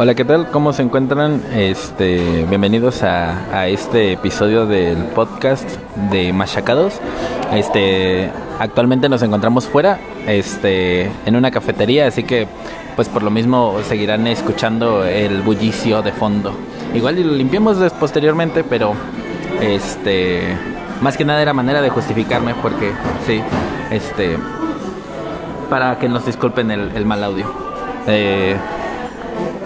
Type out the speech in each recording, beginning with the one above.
Hola, ¿qué tal? ¿Cómo se encuentran? Este, bienvenidos a, a este episodio del podcast de Machacados. Este, actualmente nos encontramos fuera, este, en una cafetería, así que, pues por lo mismo seguirán escuchando el bullicio de fondo. Igual lo limpiamos des- posteriormente, pero, este, más que nada era manera de justificarme, porque, sí, este, para que nos disculpen el, el mal audio. Eh,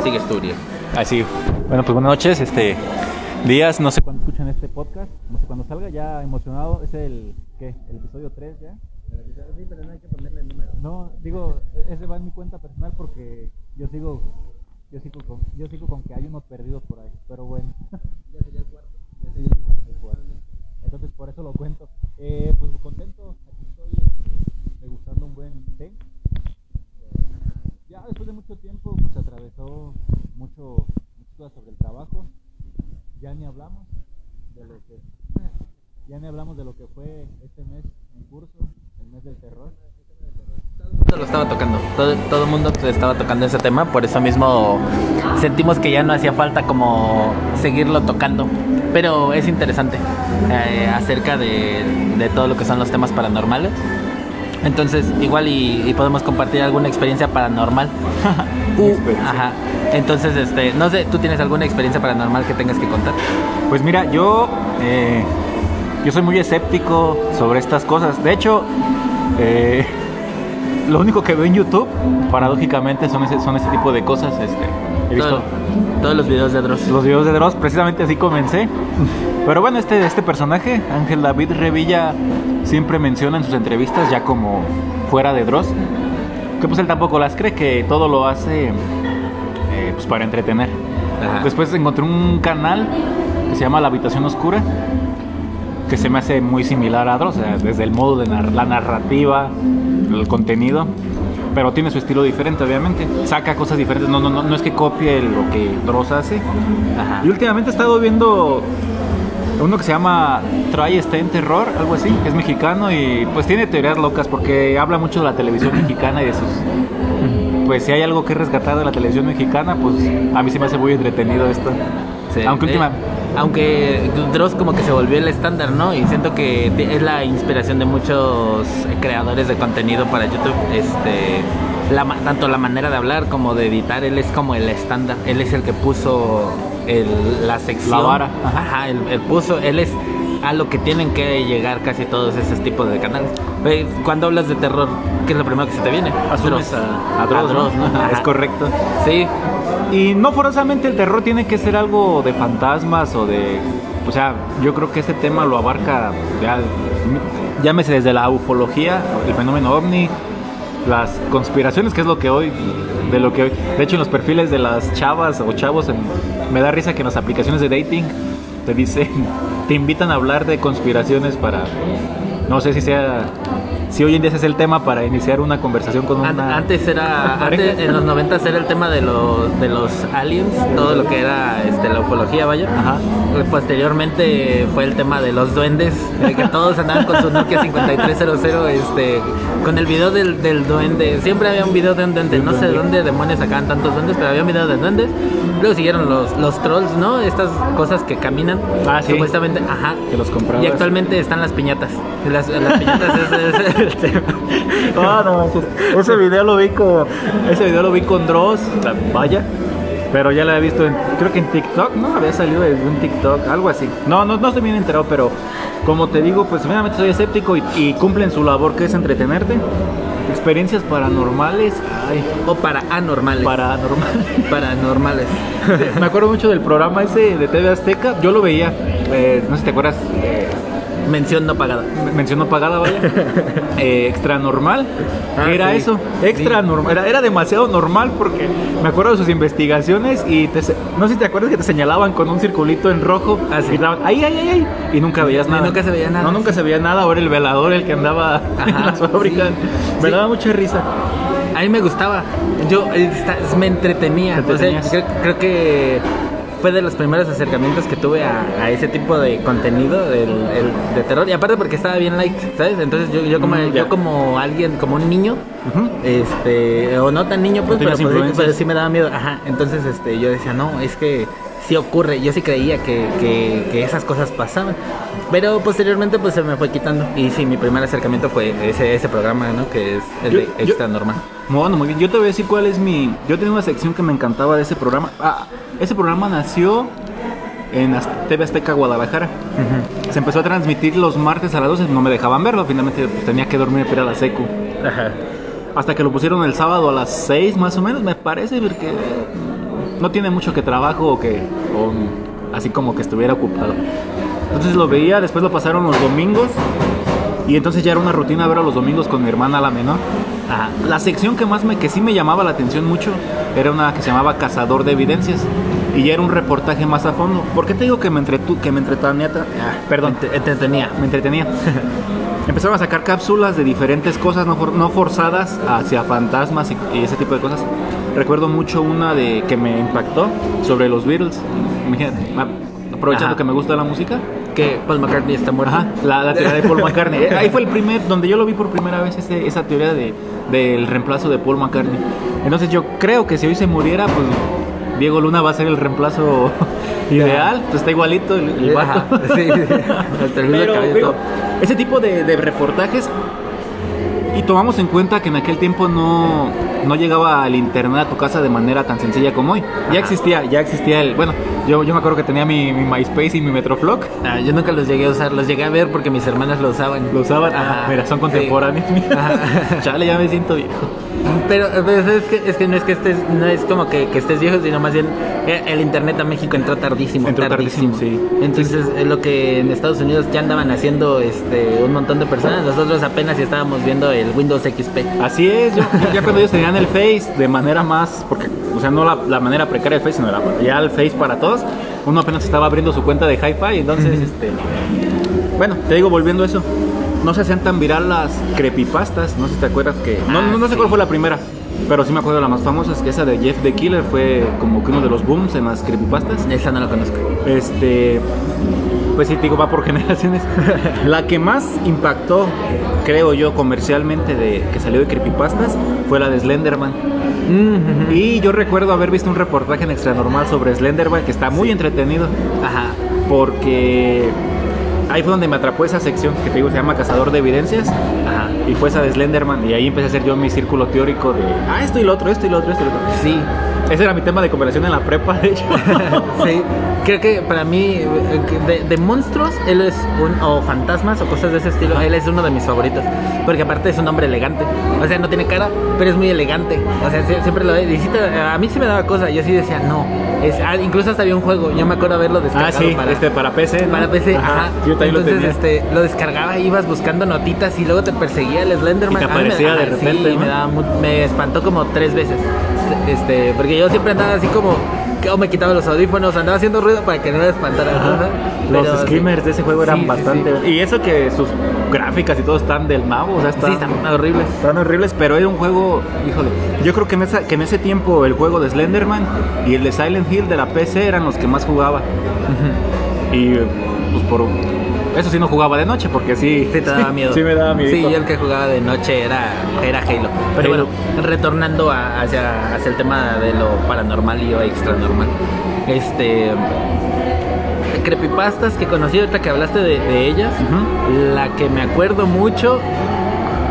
Sigues tú, Uriel. Así. Bueno, pues buenas noches, este días, no sé cuándo escuchan este podcast, no sé cuándo salga, ya emocionado, es el ¿qué? El episodio 3 ya. Sí, pero no hay que ponerle número. No, digo, ese va en mi cuenta personal porque yo sigo yo sigo con, yo sigo con que hay unos perdidos por ahí, pero bueno. Ya sería el cuarto. Sí, el cuarto. Entonces por eso lo cuento. Eh, pues contento, aquí estoy este, degustando un buen té. Ya después de mucho tiempo pues atravesó mucho, cosas sobre el trabajo. Ya ni hablamos de lo que ya ni hablamos de lo que fue este mes en curso, el mes del terror. Todo lo estaba tocando, todo, todo el mundo estaba tocando ese tema, por eso mismo sentimos que ya no hacía falta como seguirlo tocando. Pero es interesante eh, acerca de, de todo lo que son los temas paranormales. Entonces, igual y, y podemos compartir alguna experiencia paranormal. Experiencia. Ajá. Entonces, este, no sé, ¿tú tienes alguna experiencia paranormal que tengas que contar? Pues mira, yo, eh, yo soy muy escéptico sobre estas cosas. De hecho, eh, lo único que veo en YouTube, paradójicamente, son ese, son ese tipo de cosas. Este, he visto Todo- todos los videos de Dross. los videos de Dross, precisamente así comencé. Pero bueno, este, este personaje, Ángel David Revilla, siempre menciona en sus entrevistas, ya como fuera de Dross, que pues él tampoco las cree, que todo lo hace eh, pues para entretener. Ajá. Después encontré un canal que se llama La Habitación Oscura, que se me hace muy similar a Dross, o sea, desde el modo de nar- la narrativa, el contenido, pero tiene su estilo diferente, obviamente. Saca cosas diferentes, no, no, no, no es que copie lo que Dross hace. Ajá. Y últimamente he estado viendo uno que se llama Try Stay en Terror, algo así, es mexicano y pues tiene teorías locas porque habla mucho de la televisión mexicana y de sus... Pues si hay algo que rescatar de la televisión mexicana, pues a mí se me hace muy entretenido esto. Sí. Aunque Eh, última... aunque Dross como que se volvió el estándar, ¿no? Y siento que es la inspiración de muchos eh, creadores de contenido para YouTube. Este, la tanto la manera de hablar como de editar, él es como el estándar. Él es el que puso el- la sección. La vara, Ajá, él, él puso, él es a lo que tienen que llegar casi todos esos tipos de canales. Cuando hablas de terror, ¿qué es lo primero que se te viene? Asumes Dross. a, a Dross, ¿no? Dross, ¿no? Es Ajá. correcto. Sí, Y no forzosamente el terror tiene que ser algo de fantasmas o de... O sea, yo creo que este tema lo abarca, ya, llámese desde la ufología, el fenómeno ovni, las conspiraciones, que es lo que hoy, de lo que hoy... De hecho, en los perfiles de las chavas o chavos, me da risa que en las aplicaciones de dating te dicen, te invitan a hablar de conspiraciones para... No sé si sea... Si hoy en día ese es el tema para iniciar una conversación con una... Antes era, antes, en los 90 era el tema de los, de los aliens, todo lo que era este, la ufología, vaya. Ajá. Posteriormente fue el tema de los duendes, de que todos andaban con su Nokia 5300, este, con el video del, del duende. Siempre había un video de un duende, no sé de dónde demonios sacaban tantos duendes, pero había un video de duendes. Luego siguieron los, los trolls, ¿no? Estas cosas que caminan. Ah, sí. Supuestamente, ajá. Que los comprabas. Y actualmente están las piñatas. Las, las piñatas es, es el tema. No, ese video lo vi con ese video lo vi con Dross, la- vaya, pero ya lo había visto en, creo que en TikTok, no, había salido de un TikTok, algo así. No, no, no estoy bien enterado, pero como te digo, pues finalmente soy escéptico y, y cumplen su labor que es entretenerte. Experiencias paranormales, ay, O para anormales. paranormales. Paranormales. Me acuerdo mucho del programa ese de TV Azteca, yo lo veía, eh, no sé si te acuerdas, eh, Mención no pagada. mención no pagada, vaya. Eh, extra normal. Ah, era sí. eso. Extra Sí. normal. Era, era demasiado normal porque me acuerdo de sus investigaciones y te no sé si te acuerdas que te señalaban con un circulito en rojo. Ah, sí. Y daban, ay, ay, ay, ay. Y nunca veías Y nada. nunca se veía nada, No, nunca sí. se veía nada. Ahora el velador, el que andaba en Ajá, las fábricas. Me daba mucha risa. A mí me gustaba. Yo eh, me entretenía. Entretenías. creo, creo que fue de los primeros acercamientos que tuve a, a ese tipo de contenido del, el- de terror. Y aparte porque estaba bien light, ¿sabes? Entonces yo, yo, como, Mm, yo como alguien, como un niño, este, o no tan niño, pues, No pero, pues, sí me daba miedo. Ajá, entonces este, yo decía, no, es que sí ocurre. Yo sí creía que, que, que esas cosas pasaban. Pero posteriormente pues se me fue quitando. Y sí, mi primer acercamiento fue ese, ese programa, ¿no? Que es el Yo- de yo- Extra Normal. Bueno, muy bien. Yo te voy a decir cuál es mi. Yo tenía una sección que me encantaba de ese programa. Ah, ese programa nació en TV Azteca Guadalajara. Se empezó a transmitir los martes a las 12. No me dejaban verlo. Finalmente pues, tenía que dormir para ir a la secu. Ajá. Hasta que lo pusieron el sábado a las 6 más o menos, me parece, porque no tiene mucho que trabajo o que. o, así como que estuviera ocupado. Entonces lo veía, después lo pasaron los domingos. Y entonces ya era una rutina verlo los domingos con mi hermana la menor. Ajá. La sección que más me, que sí me llamaba la atención mucho era una que se llamaba Cazador de Evidencias. Y ya era un reportaje más a fondo. ¿Por qué te digo que me, entretu que me entretenía? Ah, perdón, Te- entretenía. me entretenía. Empezaron a sacar cápsulas de diferentes cosas no, for- no forzadas hacia fantasmas y, y ese tipo de cosas. Recuerdo mucho una de que me impactó sobre los Beatles. Imagínate, aprovechando Ajá. que me gusta la música. Que Paul McCartney está muerto. Ajá, la, la teoría de Paul McCartney. Ahí fue el primer, donde yo lo vi por primera vez, ese- esa teoría de, del reemplazo de Paul McCartney. Entonces yo creo que si hoy se muriera, pues Diego Luna va a ser el reemplazo ideal. Pues está igualito el, el vato. Sí, Pero, cabello, digo, ese tipo de, de reportajes y tomamos en cuenta que en aquel tiempo no, no llegaba el internet a tu casa de manera tan sencilla como hoy. Ya existía, ya existía el, bueno, yo, yo me acuerdo que tenía mi, mi MySpace y mi Metroflog. Ah, yo nunca los llegué a usar, los llegué a ver porque mis hermanas lo usaban. Lo usaban, Ajá, ah, mira, son sí. contemporáneos. Ajá. Chale, ya me siento viejo. Pero, pero es, que, es que no es que estés, no es como que, que estés viejo, sino más bien eh, el internet a México entró tardísimo. Entró tardísimo, sí. Entonces, es lo que en Estados Unidos ya andaban haciendo este un montón de personas, nosotros apenas estábamos viendo el Windows XP. Así es, yo- ya cuando ellos tenían el Face de manera más, porque, o sea, no la, la manera precaria del Face, sino la, ya el Face para todos, uno apenas estaba abriendo su cuenta de Hi-Fi, entonces, este, bueno, te digo, volviendo a eso, no se hacían tan viral las creepypastas, no sé si te acuerdas que, no, Ah, no, no sé sí. cuál fue la primera, pero sí me acuerdo de la más famosa, es que esa de Jeff the Killer fue como que uno de los booms en las creepypastas. Esa no la conozco. Este, pues sí, te digo, va por generaciones. La que más impactó, creo yo, comercialmente de que salió de creepypastas fue la de Slenderman. Y yo recuerdo haber visto un reportaje en Extra Normal sobre Slenderman que está muy entretenido Ajá. porque ahí fue donde me atrapó esa sección que te digo se llama Cazador de Evidencias Ajá. y fue esa de Slenderman y ahí empecé a hacer yo mi círculo teórico de ah esto y lo otro, esto y lo otro, esto y lo otro. Sí. Ese era mi tema de conversación en la prepa, de hecho. sí, creo que para mí, eh, de, de monstruos, él es un, o fantasmas o cosas de ese estilo, él es uno de mis favoritos. Porque aparte es un hombre elegante. O sea, no tiene cara, pero es muy elegante. O sea, sie- siempre lo te- a mí sí me daba cosa. Yo sí decía, no. Es, ah, incluso hasta había un juego, yo me acuerdo haberlo descargado ah, sí, para, este para PC. ¿no? para PC. Ajá. Yo también Entonces, lo tenía. este, lo descargaba, ibas buscando notitas y luego te perseguía el Slenderman. Y te me- aparecía de repente, Sí, ¿no? me, daba me espantó como tres veces. Este, porque yo siempre andaba así como, o me quitaba los audífonos, andaba haciendo ruido para que no me espantara. Ajá. Los Pero sí. screamers de ese juego eran Sí, bastante. sí. Y eso que sus gráficas y todo están del nabo, o sea, están, están horribles. están horribles, pero era un juego, híjole. Yo creo que en, esa, que en ese tiempo el juego de Slenderman y el de Silent Hill de la PC eran los que más jugaba. Y pues por eso sí no jugaba de noche, porque sí. Sí, te daba miedo. Sí, me daba miedo. Sí, yo el que jugaba de noche era, era Halo. Pero Halo. bueno, retornando a- hacia, hacia el tema de lo paranormal y lo extra normal. Este. Creepypastas que conocí ahorita que hablaste de, de ellas. La que me acuerdo mucho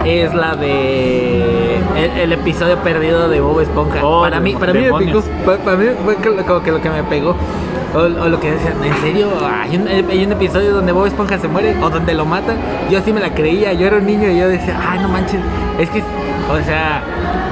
es la de el, el episodio perdido de Bob Esponja. Oh, para mí, para mí me demonios. picó. Pa- Para, mí fue como que lo que me pegó. O, o lo que decían, ¿en serio? Hay un, hay un episodio donde Bob Esponja se muere o donde lo matan. Yo así me la creía, yo era un niño y yo decía, ay, no manches, es que, o sea,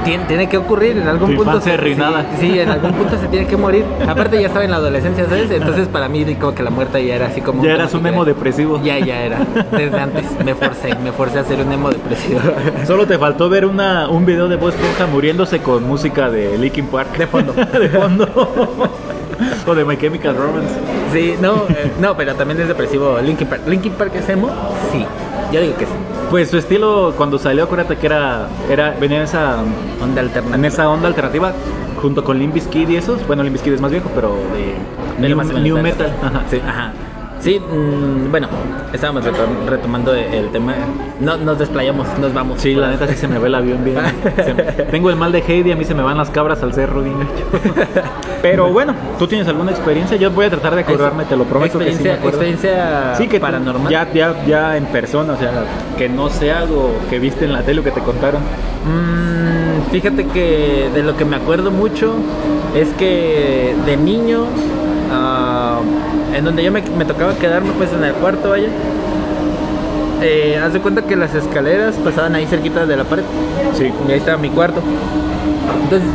tiene, tiene que ocurrir en algún Tu punto. se- arruinada. Sí, sí, en algún punto se tiene que morir. Aparte ya estaba en la adolescencia, ¿sabes? Entonces para mí como que la muerte ya era así como... Ya eras un emo depresivo. Ya, ya era. Desde antes me forcé, me forcé a ser un emo depresivo. Solo te faltó ver una, un video de Bob Esponja muriéndose con música de Linkin Park. De fondo. de fondo. o de My Chemical Romance. Sí, no, eh, no, pero también es depresivo Linkin Park. ¿Linkin Park es emo? Sí, yo digo que sí. Pues su estilo cuando salió, acuérdate que era, era venía en esa, Onda en alternativa. esa onda alternativa junto con Limp Bizkit y esos. Bueno, Limp Bizkit es más viejo, pero de Pero New, new algo. metal. Ajá. Sí, ajá. Sí, mm, bueno, estábamos retom- retomando el tema. No, nos desplayamos, nos vamos. Sí, la neta sí se me ve el avión bien. Me- tengo el mal de Heidi, a mí se me van las cabras al cerro bien. Pero bueno, ¿tú tienes alguna experiencia? Yo voy a tratar de acordarme, te lo prometo que sí me experiencia, acuerdo. experiencia Sí, que paranormal. Ya, ya, ya en persona, o sea, que no sea algo que viste en la tele o que te contaron. Mm, fíjate que de lo que me acuerdo mucho es que de niño, ah, en donde yo me, me tocaba quedarme pues en el cuarto, vaya, eh, haz de cuenta que las escaleras pasaban ahí cerquita de la pared Sí. y ahí estaba mi cuarto. Entonces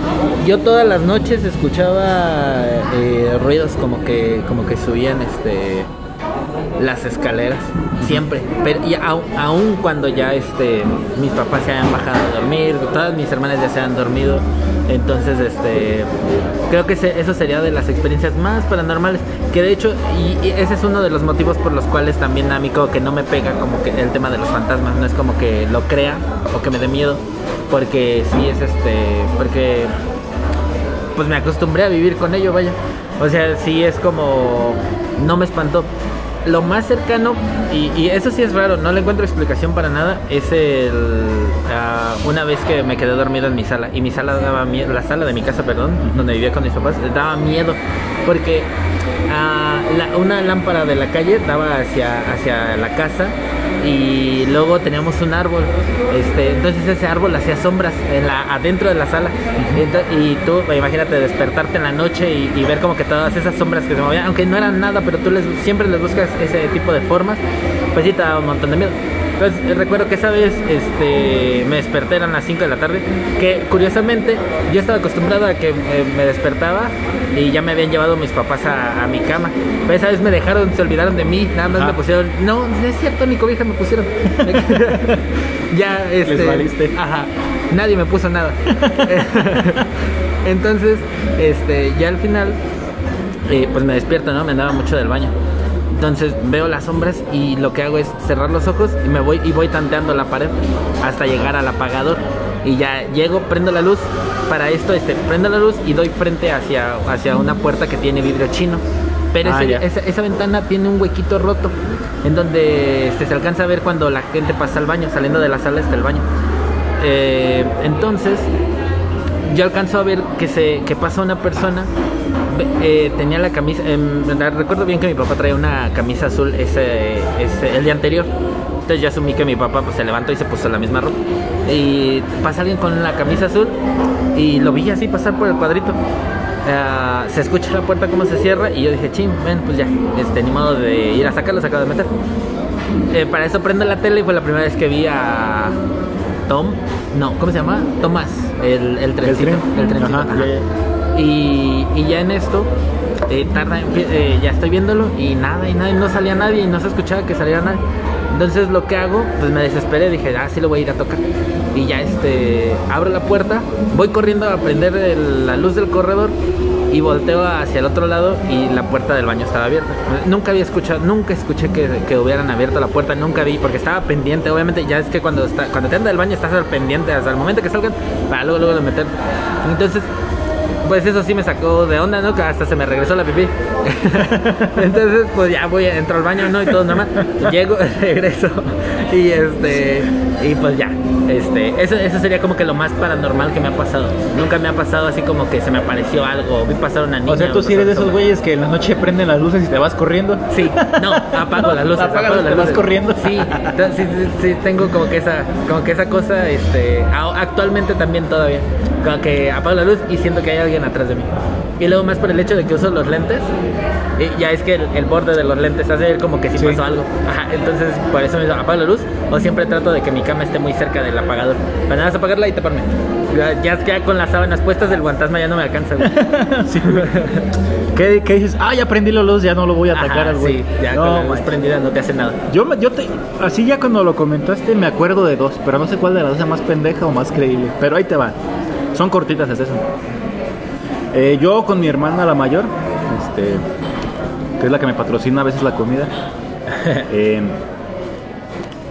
yo todas las noches escuchaba eh, ruidos como que como que subían este las escaleras siempre pero y au- aún cuando ya este mis papás se habían bajado a dormir todas mis hermanas ya se habían dormido entonces este creo que eso sería de las experiencias más paranormales que de hecho y, y ese es uno de los motivos por los cuales también a mí como que no me pega como que el tema de los fantasmas no es como que lo crea o que me dé miedo porque sí es este porque pues me acostumbré a vivir con ello, vaya. O sea, sí es como. No me espantó. Lo más cercano, y, eso sí es raro, no le encuentro explicación para nada, es el. ah, una vez que me quedé dormido en mi sala, y mi sala daba miedo, la sala de mi casa, perdón, donde vivía con mis papás, daba miedo, porque ah, la- una lámpara de la calle daba hacia, hacia la casa, y luego teníamos un árbol. Este entonces ese árbol hacía sombras en la adentro de la sala. Y tú imagínate despertarte en la noche y, y ver como que todas esas sombras que se movían aunque no eran nada pero tú les siempre les buscas ese tipo de formas pues sí te daba un montón de miedo entonces eh, recuerdo que esa vez este me desperté eran las 5 de la tarde que curiosamente yo estaba acostumbrado a que eh, me despertaba y ya me habían llevado mis papás a, a mi cama. Pero esa vez me dejaron se olvidaron de mí nada más Ah. me pusieron no no es cierto ni cobija me pusieron ya este valiste. ajá nadie me puso nada. Entonces este ya al final eh, pues me despierto no me andaba mucho del baño entonces veo las sombras y lo que hago es cerrar los ojos y me voy y voy tanteando la pared hasta llegar al apagador y ya llego prendo la luz para esto este prendo la luz y doy frente hacia hacia una puerta que tiene vidrio chino pero Ah, ese- esa, esa ventana tiene un huequito roto en donde este, se alcanza a ver cuando la gente pasa al baño, saliendo de la sala hasta el baño. Eh, entonces, yo alcanzo a ver que se que pasa una persona. Eh, tenía la camisa. em, recuerdo bien que mi papá traía una camisa azul ese, ese- el día anterior. Entonces yo asumí que mi papá pues, se levantó y se puso la misma ropa. Y pasa alguien con la camisa azul y lo vi así pasar por el cuadrito. Ah, se escucha la puerta como se cierra y yo dije, ching, ven, pues ya, este, ni modo de ir a sacarlo, se acaba de meter. Eh, para eso prendo la tele y fue la primera vez que vi a Tom, no, ¿cómo se llama? Tomás, el, el trencito. tren. El trencito, Ajá, ajá. Y, ya en esto, eh, tarda, eh, ya estoy viéndolo y nada, y nada, y no salía nadie y no se escuchaba que saliera nadie. Entonces lo que hago, pues me desesperé, dije, ah, sí lo voy a ir a tocar. Y ya este, abro la puerta, voy corriendo a prender la luz del corredor y volteo hacia el otro lado y la puerta del baño estaba abierta. Nunca había escuchado, nunca escuché que, que hubieran abierto la puerta, nunca vi, porque estaba pendiente, obviamente ya es que cuando cuando te andas del baño estás al pendiente hasta el momento que salgan, para luego luego de meter. Entonces, pues eso sí me sacó de onda, ¿no? Que hasta se me regresó la pipí. Entonces, pues ya voy, entro al baño, ¿no? Y todo normal. Llego, regreso. Y este, y pues ya. Este, eso, eso sería como que lo más paranormal que me ha pasado. Nunca me ha pasado así como que se me apareció algo, vi pasar una niña. O sea, tú sí eres de esos güeyes que en la noche prenden las luces y te vas corriendo. Sí, no, apago las luces. Apagas apago y te las vas luces. corriendo. Sí, sí, sí, sí, tengo como que esa, como que esa cosa, este, actualmente también todavía, como que apago la luz y siento que hay alguien atrás de mí. Y luego más por el hecho de que uso los lentes, y ya es que el, el borde de los lentes hace ver como que sí, Sí. pasó algo. Ajá, entonces por eso me apago la luz o siempre trato de que mi cama esté muy cerca del apagador. Para nada más apagarla y taparme. Ya, ya, ya con las sábanas puestas del fantasma ya no me alcanza. güey. Sí, güey. ¿Qué, qué dices? Ah, ya prendí la luz, ya no lo voy a atacar Ajá, al güey. sí, ya no, con la luz prendida no te hace nada. Yo, yo te, así ya cuando lo comentaste me acuerdo de dos, pero no sé cuál de las dos es más pendeja o más creíble. Pero ahí te va. Son cortitas, es eso. Eh, yo con mi hermana la mayor, este, que es la que me patrocina a veces la comida, eh,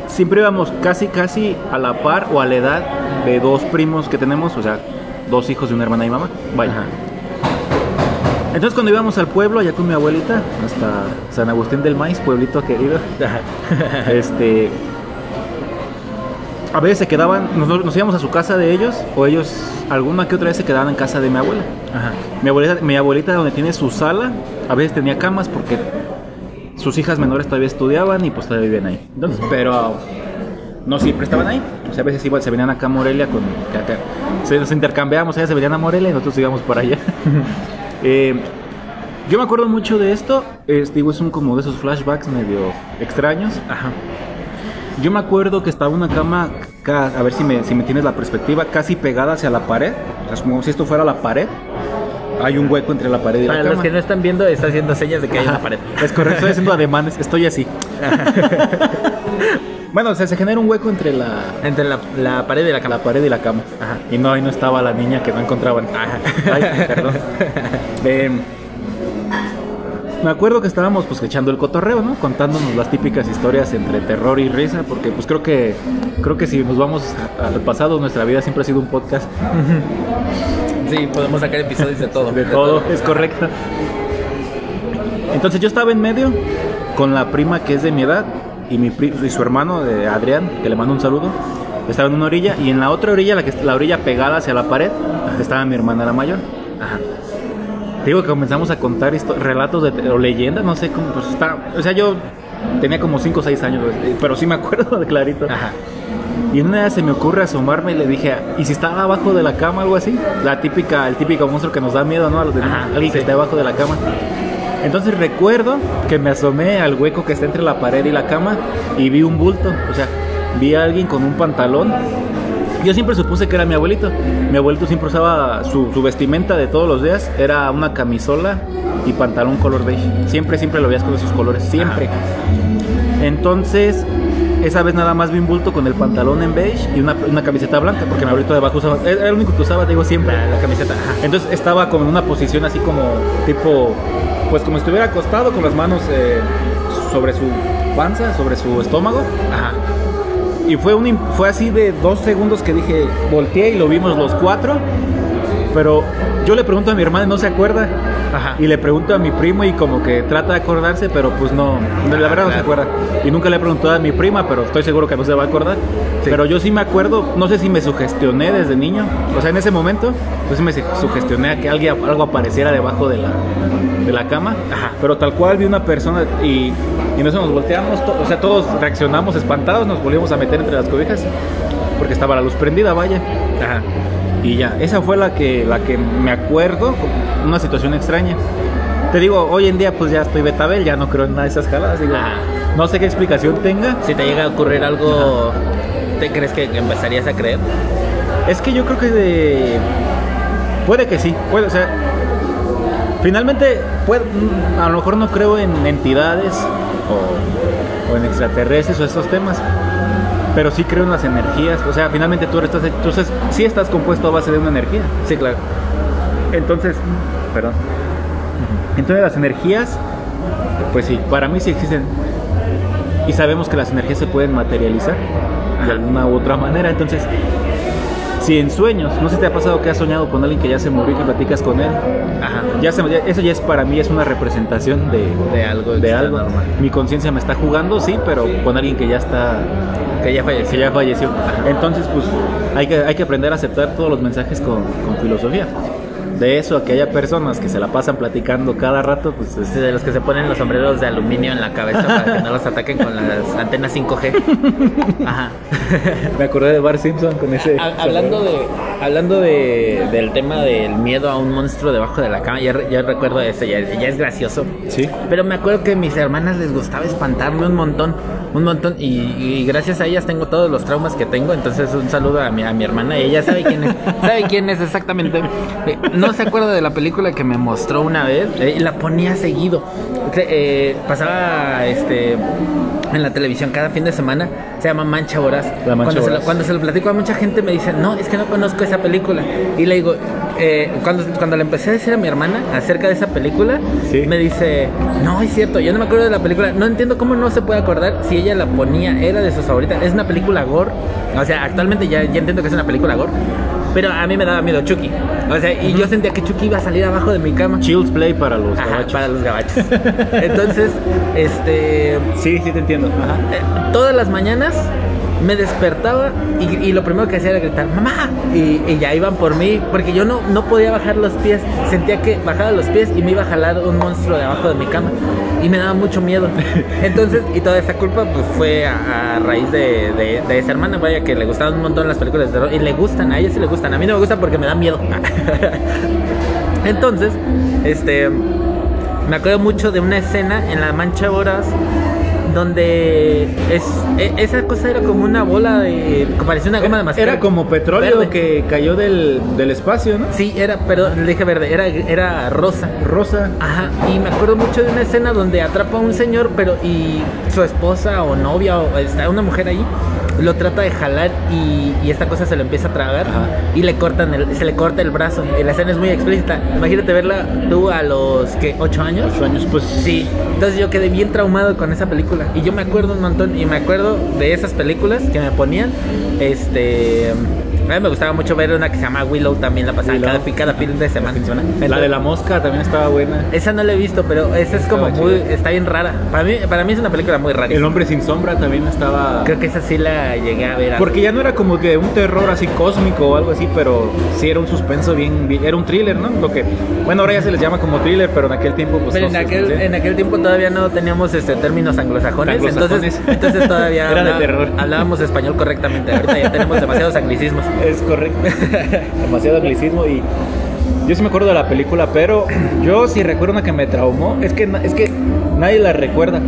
siempre íbamos casi, casi a la par o a la edad de dos primos que tenemos, o sea, dos hijos de una hermana y mamá. Vaya. Ajá. Entonces cuando íbamos al pueblo allá con mi abuelita, hasta San Agustín del Maíz, pueblito querido, este, a veces se quedaban, nos, nos íbamos a su casa de ellos, o ellos alguna que otra vez se quedaban en casa de mi abuela. Ajá. Mi abuelita, mi abuelita donde tiene su sala, a veces tenía camas porque sus hijas menores todavía estudiaban y pues todavía vivían ahí. Entonces, pero no siempre estaban ahí. O sea, a veces igual se venían acá a Morelia con acá- se nos intercambiábamos, ellas se venían a Morelia y nosotros íbamos por allá. Eh, yo me acuerdo mucho de esto, es, digo, es un como de esos flashbacks medio extraños. Ajá. Yo me acuerdo que estaba una cama, ca- a ver si me, si me tienes la perspectiva, casi pegada hacia la pared, sea, como si esto fuera la pared. Hay un hueco entre la pared y Para la los cama. que no están viendo, está haciendo señas de que hay Ajá, una pared. Es correcto, estoy haciendo ademanes, estoy así. bueno, o sea, se genera un hueco entre la, Entre la, la pared y la cama. la pared y la cama. Ajá. Y no, ahí no estaba la niña que no encontraban. Ay, perdón. me acuerdo que estábamos pues echando el cotorreo, ¿no? Contándonos las típicas historias entre terror y risa, porque pues creo que creo que si nos vamos al pasado, nuestra vida siempre ha sido un podcast Sí, podemos sacar episodios de todo. de todo, es correcto. Entonces yo estaba en medio con la prima que es de mi edad y mi pri- y su hermano de Adrián, que le mando un saludo. Estaba en una orilla y en la otra orilla, la que la orilla pegada hacia la pared, estaba mi hermana la mayor. Ajá. Digo que comenzamos a contar relatos de, o leyendas, no sé cómo, pues está, o sea, yo tenía como 5 o 6 años, eh, pero sí me acuerdo de clarito. Ajá. Y una vez se me ocurre asomarme y le dije, ¿y si estaba abajo de la cama algo así? La típica, el típico monstruo que nos da miedo, ¿no? Ajá, alguien que sí. esté abajo de la cama. Entonces recuerdo que me asomé al hueco que está entre la pared y la cama y vi un bulto, o sea, vi a alguien con un pantalón. Yo siempre supuse que era mi abuelito. Mi abuelito siempre usaba su, su vestimenta de todos los días, era una camisola y pantalón color beige. Siempre, siempre lo veías con esos colores, siempre. Entonces, esa vez nada más vi un bulto con el pantalón en beige y una, una camiseta blanca, porque mi abuelito debajo usaba, era el único que usaba, te digo, siempre. La, la camiseta. Ajá. Entonces estaba como en una posición así como tipo, pues como si estuviera acostado con las manos eh, sobre su panza, sobre su estómago. Ajá. Y fue, un, fue así de dos segundos que dije, volteé y lo vimos los cuatro. Pero yo le pregunto a mi hermana no se acuerda. Ajá. Y le pregunto a mi primo y como que trata de acordarse, pero pues no, la verdad no se acuerda. Y nunca le he preguntado a mi prima, pero estoy seguro que no se va a acordar. Sí. Pero yo sí me acuerdo, no sé si me sugestioné desde niño, o sea, en ese momento, pues me sugestioné a que alguien, algo apareciera debajo de la, de la cama. Ajá. Pero tal cual vi una persona y, y nosotros nos volteamos, o sea, todos reaccionamos espantados, nos volvimos a meter entre las cobijas, porque estaba la luz prendida, vaya. Ajá. Y ya, esa fue la que, la que me acuerdo, una situación extraña. Te digo, hoy en día pues ya estoy betabel, ya no creo en nada de esas jaladas. Digo, no sé qué explicación tenga. Si te llega a ocurrir algo, ¿te crees que empezarías a creer? Es que yo creo que de... Puede que sí, puede, o sea... Finalmente, puede- mm, a lo mejor no creo en entidades o, o en extraterrestres o esos temas, pero sí creo en las energías. O sea, finalmente tú estás, estás, sí estás compuesto a base de una energía. Sí, claro. Entonces, perdón. Entonces las energías, pues sí, para mí sí existen. Y sabemos que las energías se pueden materializar de alguna u otra manera. Entonces, si en sueños, no sé si te ha pasado que has soñado con alguien que ya se murió y que platicas con él, Ajá. ya se- ya- eso ya es para mí es una representación de, De algo de algo. normal. Mi conciencia me está jugando, sí, pero con alguien que ya está Que ya falleció. que ya falleció. Entonces, pues hay que, hay que aprender a aceptar todos los mensajes con, con filosofía. De eso a que haya personas que se la pasan platicando cada rato, pues es- de los que se ponen los sombreros de aluminio en la cabeza para que no los ataquen con las antenas 5G. Ajá. me acordé de Bart Simpson con ese. Ha- hablando de hablando de, del tema del miedo a un monstruo debajo de la cama, ya, ya recuerdo ese, ya, ya es gracioso. Sí. Pero me acuerdo que a mis hermanas les gustaba espantarme un montón, un montón, y, y gracias a ellas tengo todos los traumas que tengo, entonces un saludo a mi, a mi hermana, ella sabe quién es, sabe quién es exactamente. Eh, No se acuerda de la película que me mostró una vez, eh, la ponía seguido. Se- eh, pasaba este en la televisión cada fin de semana, se llama Mancha Voraz. Mancha cuando, se lo, cuando se lo platico a mucha gente me dice, no, es que no conozco esa película. Y le digo, eh, cuando, cuando le empecé a decir a mi hermana acerca de esa película, Sí. me dice, no, es cierto, yo no me acuerdo de la película. No entiendo cómo no se puede acordar si ella la ponía, era de sus favoritas. Es una película gore. O sea, actualmente ya, ya entiendo que es una película gore. Pero a mí me daba miedo Chucky. O sea, y yo sentía que Chucky iba a salir abajo de mi cama. Chills Play para los Ajá, gabachos. para los gabachos. Entonces, este. Sí, sí te entiendo. Ajá. eh, todas las mañanas me despertaba y, y lo primero que hacía era gritar, mamá, y, y ya iban por mí, porque yo no, no podía bajar los pies, sentía que bajaba los pies y me iba a jalar un monstruo de abajo de mi cama y me daba mucho miedo. Entonces, y toda esa culpa pues fue a, a raíz de, de, de esa hermana, vaya que le gustaban un montón las películas de terror y le gustan, a ella sí le gustan, a mí no me gustan porque me da miedo. Entonces, este, me acuerdo mucho de una escena en la Mancha Horas donde es, e- esa cosa era como una bola de que parecía una goma de mascar. Era como petróleo Verde. que cayó del, del espacio, ¿no? Sí, era, perdón, le dije verde, era, era rosa. Rosa. Ajá, y me acuerdo mucho de una escena donde atrapa a un señor, pero y su esposa o novia o está una mujer ahí lo trata de jalar y, y esta cosa se lo empieza a tragar Ajá. y le cortan el, se le corta el brazo y la escena es muy explícita. Imagínate verla tú a los que ocho años. Ocho años, pues. Sí, entonces yo quedé bien traumado con esa película. Y yo me acuerdo un montón, y me acuerdo de esas películas que me ponían. Este. A mí me gustaba mucho ver una que se llama Willow, también la pasaba Willow. cada, cada fin de semana. La de la mosca también estaba buena. Esa no la he visto, pero esa es como Estaba muy. chida. Está bien rara. Para mí, para mí es una película muy rara. El hombre sin sombra también estaba. Creo que esa sí la llegué a ver. Porque ya no era como que un terror así cósmico o algo así, pero sí era un suspenso bien, bien- era un thriller, ¿no? Lo que, bueno, ahora ya se les llama como thriller, pero en aquel tiempo pues Pero no en aquel, en aquel tiempo todavía no teníamos este términos anglosajones, Anglosajones. entonces, entonces todavía Era de hablaba- terror. hablábamos español correctamente. Ahorita ya tenemos demasiados anglicismos. Es correcto. Demasiado anglicismo y yo sí me acuerdo de la película, pero yo sí recuerdo una que me traumó, es que es que nadie la recuerda.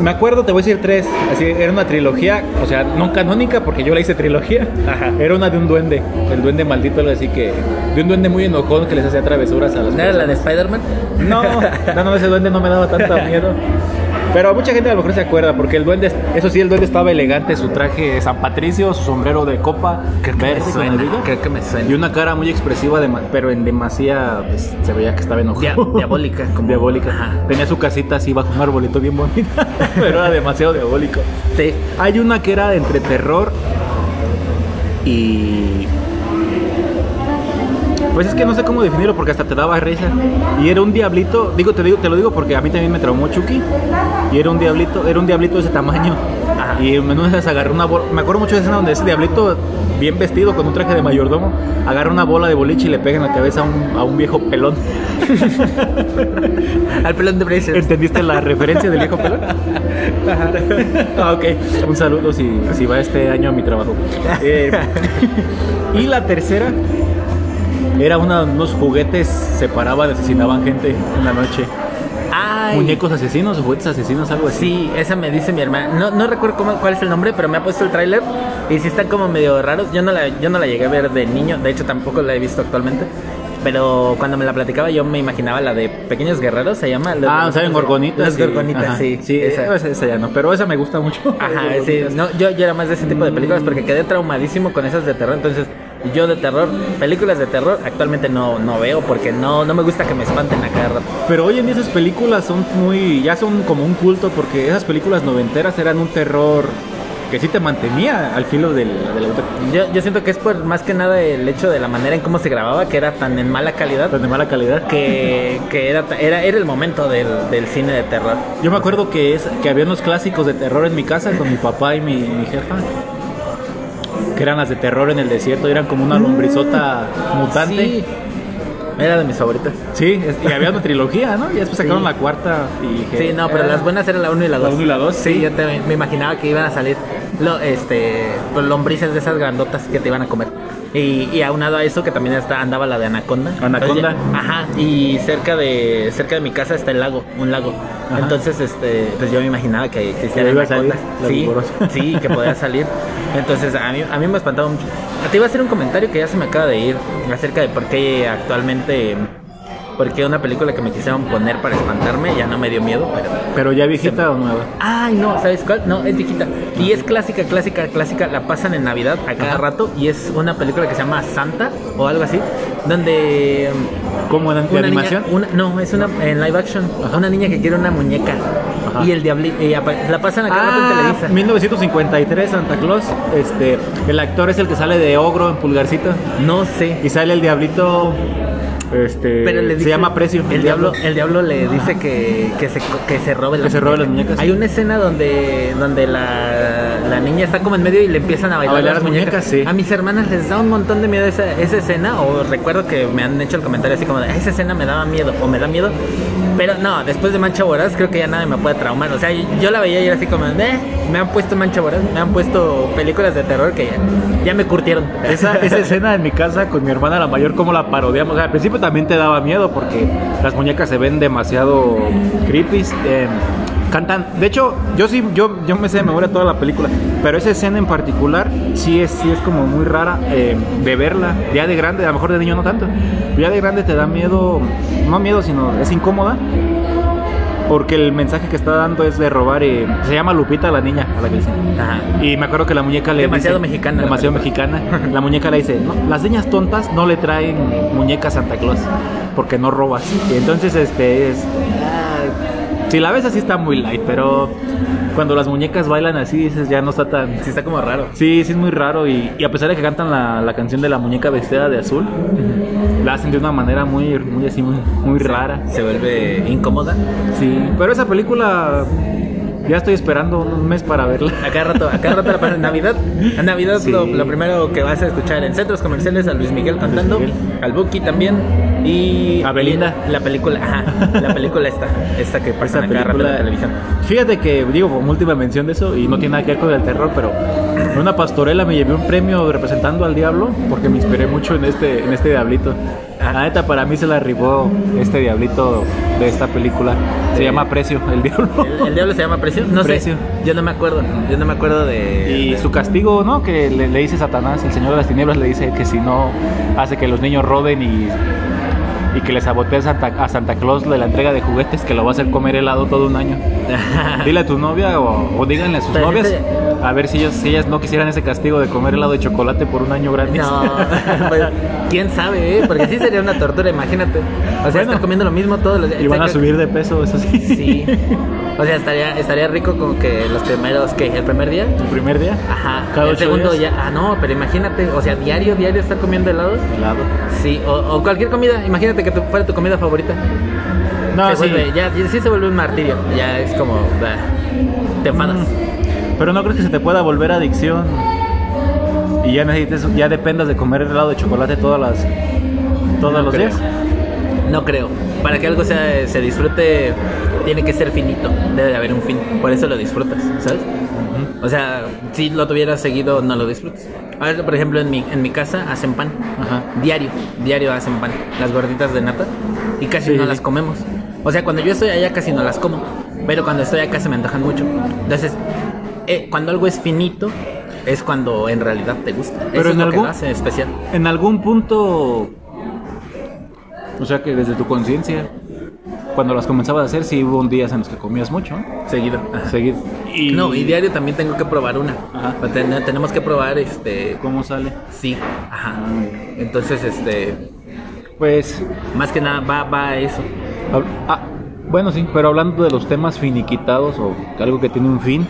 Me acuerdo, te voy a decir tres, así era una trilogía, o sea, no canónica porque yo la hice trilogía. Ajá. Era una de un duende, el duende maldito algo así que de un duende muy enojón que les hacía travesuras a las ¿No era la de. Spider-Man? No, no, no, ese duende no me daba tanto miedo. Pero mucha gente a lo mejor se acuerda, porque el duende, eso sí, el duende estaba elegante, su traje San Patricio, su sombrero de copa, Creo que me verde con suena. Creo que me y suena. una cara muy expresiva, de, pero en demasía pues, se veía que estaba enojado. Dia- diabólica, como- diabólica. Ajá. Tenía su casita así bajo un arbolito bien bonita, pero era demasiado diabólico. Sí. Hay una que era entre terror y. Pues es que no sé cómo definirlo porque hasta te daba risa. Y era un diablito, digo, te digo, te lo digo porque a mí también me traumó Chucky. Y era un diablito, era un diablito de ese tamaño. Ajá. Y en una esas agarró una bola. Me acuerdo mucho de escena donde ese diablito, bien vestido con un traje de mayordomo, agarra una bola de boliche y le pega en la cabeza a un, a un viejo pelón. Al pelón de Brazers. ¿Entendiste la referencia del viejo pelón? Ah, ok. Un saludo si, si va este año a mi trabajo. Eh, y la tercera era una, unos juguetes, se paraban, asesinaban gente en la noche. Ay. Muñecos asesinos juguetes asesinos, algo así. Sí, esa me dice mi hermana. No, no recuerdo cómo, cuál es el nombre, pero me ha puesto el tráiler y sí están como medio raros. Yo no la, yo no la llegué a ver de niño, de hecho tampoco la he visto actualmente. Pero cuando me la platicaba yo me imaginaba la de Pequeños Guerreros, se llama. Los- Ah, saben gorgonitas. Las sí. gorgonitas, sí. Sí, esa. esa. esa ya no, pero esa me gusta mucho. Ajá, sí. No, yo, yo era más de ese tipo de películas porque quedé traumadísimo con esas de terror. Entonces, yo de terror, películas de terror, actualmente no, no veo porque no, no me gusta que me espanten a cada rato. Pero hoy en día esas películas son muy, ya son como un culto porque esas películas noventeras eran un terror que sí te mantenía al filo del, de la butaca. Yo, yo siento que es por más que nada el hecho de la manera en cómo se grababa, que era tan en mala calidad. Tan de mala calidad. que, que era, era, era el momento del, del cine de terror. Yo me acuerdo que, es, que había unos clásicos de terror en mi casa con mi papá y mi, mi jefa. Que eran las de terror en el desierto, eran como una lombrizota mutante. Sí, era de mis favoritas. Sí, es- y había una trilogía, ¿no? Y después sacaron Sí. la cuarta y Sí, no, pero "Ah". las buenas eran la 1 y la 2. La uno y la dos, Sí, sí. yo te- me imaginaba que iban a salir lo, este, lombrices de esas grandotas que te iban a comer. Y, y aunado a eso que también está, andaba la de Anaconda. Anaconda. Entonces, ajá, y cerca de cerca de mi casa está el lago, un lago. Ajá. Entonces, este, pues yo me imaginaba que existían Que iba a salir anacondas. la Sí, sí, que podía salir. Entonces, a mí, a mí me espantaba mucho. Te iba a hacer un comentario que ya se me acaba de ir acerca de por qué actualmente porque una película que me quisieron poner para espantarme ya no me dio miedo, pero... ¿Pero ya viejita o nueva? Ay, no, ¿sabes cuál? No, es viejita. Y es clásica, clásica, clásica. La pasan en Navidad a cada Ajá. rato y es una película que se llama Santa o algo así, donde... ¿Cómo de Una niña- animación? una- no, es una en live action. Ajá. Una niña que quiere una muñeca. Ajá. Y el diablito. la pasan a cada rato en Ah, Televisa. 1953 Santa Claus. Este, el actor es el que sale de ogro en pulgarcito No sé. y sale el diablito. Este, Pero le se dice- llama Precio. El diablo, el diablo le dice que, que, se, que se robe las Que se robe las muñecas. Hay una escena donde, donde la, la niña está como en medio y le empiezan a bailar, bailar las las muñecas. muñecas, sí. A mis hermanas les da un montón de miedo esa, esa escena. O recuerdo que me han hecho el comentario así como de esa escena me daba miedo o me da miedo. Pero no, después de Mancha Voraz creo que ya nada me puede traumar. O sea, yo la veía y era así como, eh, me han puesto Mancha Voraz, me han puesto películas de terror que ya, ya me curtieron. Esa, esa escena en mi casa con mi hermana la mayor, como la parodiamos. O sea, al principio también te daba miedo porque las muñecas se ven demasiado creepy. eh, cantan. De hecho, yo sí, yo, yo me sé de memoria toda la película. Pero esa escena en particular sí es, sí es como muy rara eh, de verla. Ya de grande, a lo mejor de niño no tanto. Ya de grande te da miedo. No miedo, sino es incómoda. Porque el mensaje que está dando es de robar. eh, se llama Lupita la niña a la que le dicen. Ajá. Y me acuerdo que la muñeca le Demasiado dice- mexicana la Demasiado mexicana. La muñeca le dice, "No, las niñas tontas no le traen muñeca a Santa Claus porque no robas. Y entonces este es ah, si la ves así está muy light, pero cuando las muñecas bailan así dices ya no está tan Sí, está como raro. Sí, sí es muy raro y, y a pesar de que cantan la, la canción de la muñeca vestida de azul, la hacen de una manera muy muy así muy, muy rara. Se vuelve incómoda. Sí, pero esa película ya estoy esperando un mes para verla. A cada rato, a cada rato la pasan Navidad. En Navidad Sí. lo, lo primero que vas a escuchar en centros comerciales a Luis Miguel cantando, Miguel. al Buki también y A Belinda. y la película, ajá, la película esta, esta que Esa pasan a cada rato en la televisión. Fíjate que, digo, como última mención de eso, y no tiene nada que ver con el terror, pero en una pastorela me llevé un premio representando al diablo porque me inspiré mucho en este, en este diablito. La neta, para mí se la arribó este diablito de esta película. Se llama Precio, el diablo. ¿El, el diablo se llama Precio? No Precio. sé, yo no me acuerdo, yo no me acuerdo de... Y de- su castigo, ¿no? Que le, le dice Satanás, el señor de las tinieblas le dice que si no hace que los niños roben y, y que les sabotee a Santa, Claus de la entrega de juguetes, que lo va a hacer comer helado todo un año. Dile a tu novia o, o díganle a sus Pero novias ese- a ver si ellos, si ellas no quisieran ese castigo de comer helado de chocolate por un año gratis. No, pues, quién sabe, ¿eh? porque sí sería una tortura, imagínate. O sea, Bueno. estar comiendo lo mismo todos los días. Y van a O sea, que- subir de peso, eso sí. Sí. O sea, estaría, estaría rico como que los primeros, que el primer día. El primer día. Ajá. Cada el segundo días. ya. Ah, no, pero imagínate, o sea, diario, diario estar comiendo helado. Helado. Sí, o, o cualquier comida. Imagínate que tu- fuera tu comida favorita. No, se sí. vuelve, ya, ya sí se vuelve un martirio. Ya es como. bah, te enfadas. Mm. Pero no crees que se te pueda volver adicción y ya necesites, ya dependas de comer helado de chocolate todas las todos No los creo. días. No creo. Para que algo sea, se disfrute, tiene que ser finito. Debe de haber un fin. Por eso lo disfrutas, ¿sabes? O sea, si lo tuvieras seguido, no lo disfrutas. Ahora, por ejemplo, en mi, en mi casa hacen pan. Ajá. Diario, diario hacen pan. Las gorditas de nata. Y casi Sí, no las comemos. O sea, cuando yo estoy allá casi no las como. Pero cuando estoy acá se me antojan mucho. Entonces, eh, cuando algo es finito, es cuando en realidad te gusta. Pero Eso es en lo que algún- lo hace especial. En algún punto, o sea que desde tu conciencia, cuando las comenzabas a hacer, sí hubo un días en los que comías mucho. Seguido. Ajá. Seguido. Y No, y diario también tengo que probar una. Ajá. Ten- tenemos que probar, este... ¿Cómo sale? Sí, ajá. Entonces, este... Pues, Más que nada va, va a eso. ah, bueno, sí, pero hablando de los temas finiquitados o algo que tiene un fin,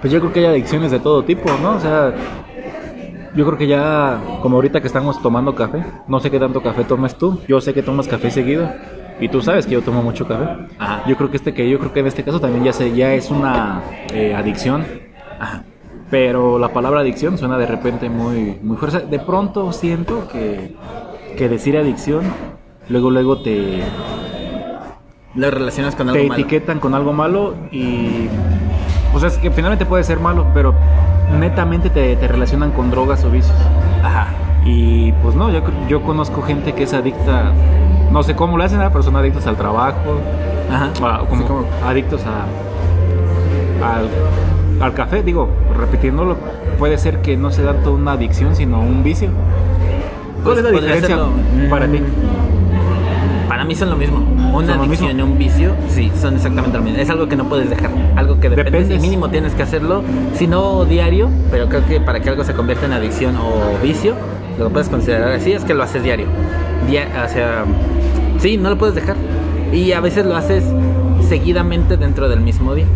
pues yo creo que hay adicciones de todo tipo, ¿no? O sea, yo creo que ya, como ahorita que estamos tomando café, no sé qué tanto café tomes tú, yo sé que tomas café seguido. Y tú sabes que yo tomo mucho café. Ajá. Yo creo que este que yo creo que en este caso también ya se, ya es una eh, adicción. Ajá. Pero la palabra adicción suena de repente muy, muy fuerte. De pronto siento que, que decir adicción, luego, luego te, Lo relacionas con algo te malo. etiquetan con algo malo y. Pues es que finalmente puede ser malo, pero netamente te, te relacionan con drogas o vicios. Ajá. Y pues no, yo, yo conozco gente que es adicta, no sé cómo lo hacen, pero son adictos al trabajo, Ajá. a- como, Sí, como- adictos a, al, al café, digo, repitiéndolo, puede ser que no sea tanto una adicción, sino un vicio. ¿Cuál Pues es la diferencia para ti? Mí son lo mismo. Una ¿Son lo adicción y un vicio, sí, son exactamente lo mismo. Es algo que no puedes dejar, algo que depende. Dependes. Y mínimo tienes que hacerlo, si no diario, pero creo que para que algo se convierta en adicción o vicio, lo que puedes considerar así es que lo haces diario. Dia- o sea, sí, no lo puedes dejar. Y a veces lo haces seguidamente dentro del mismo día.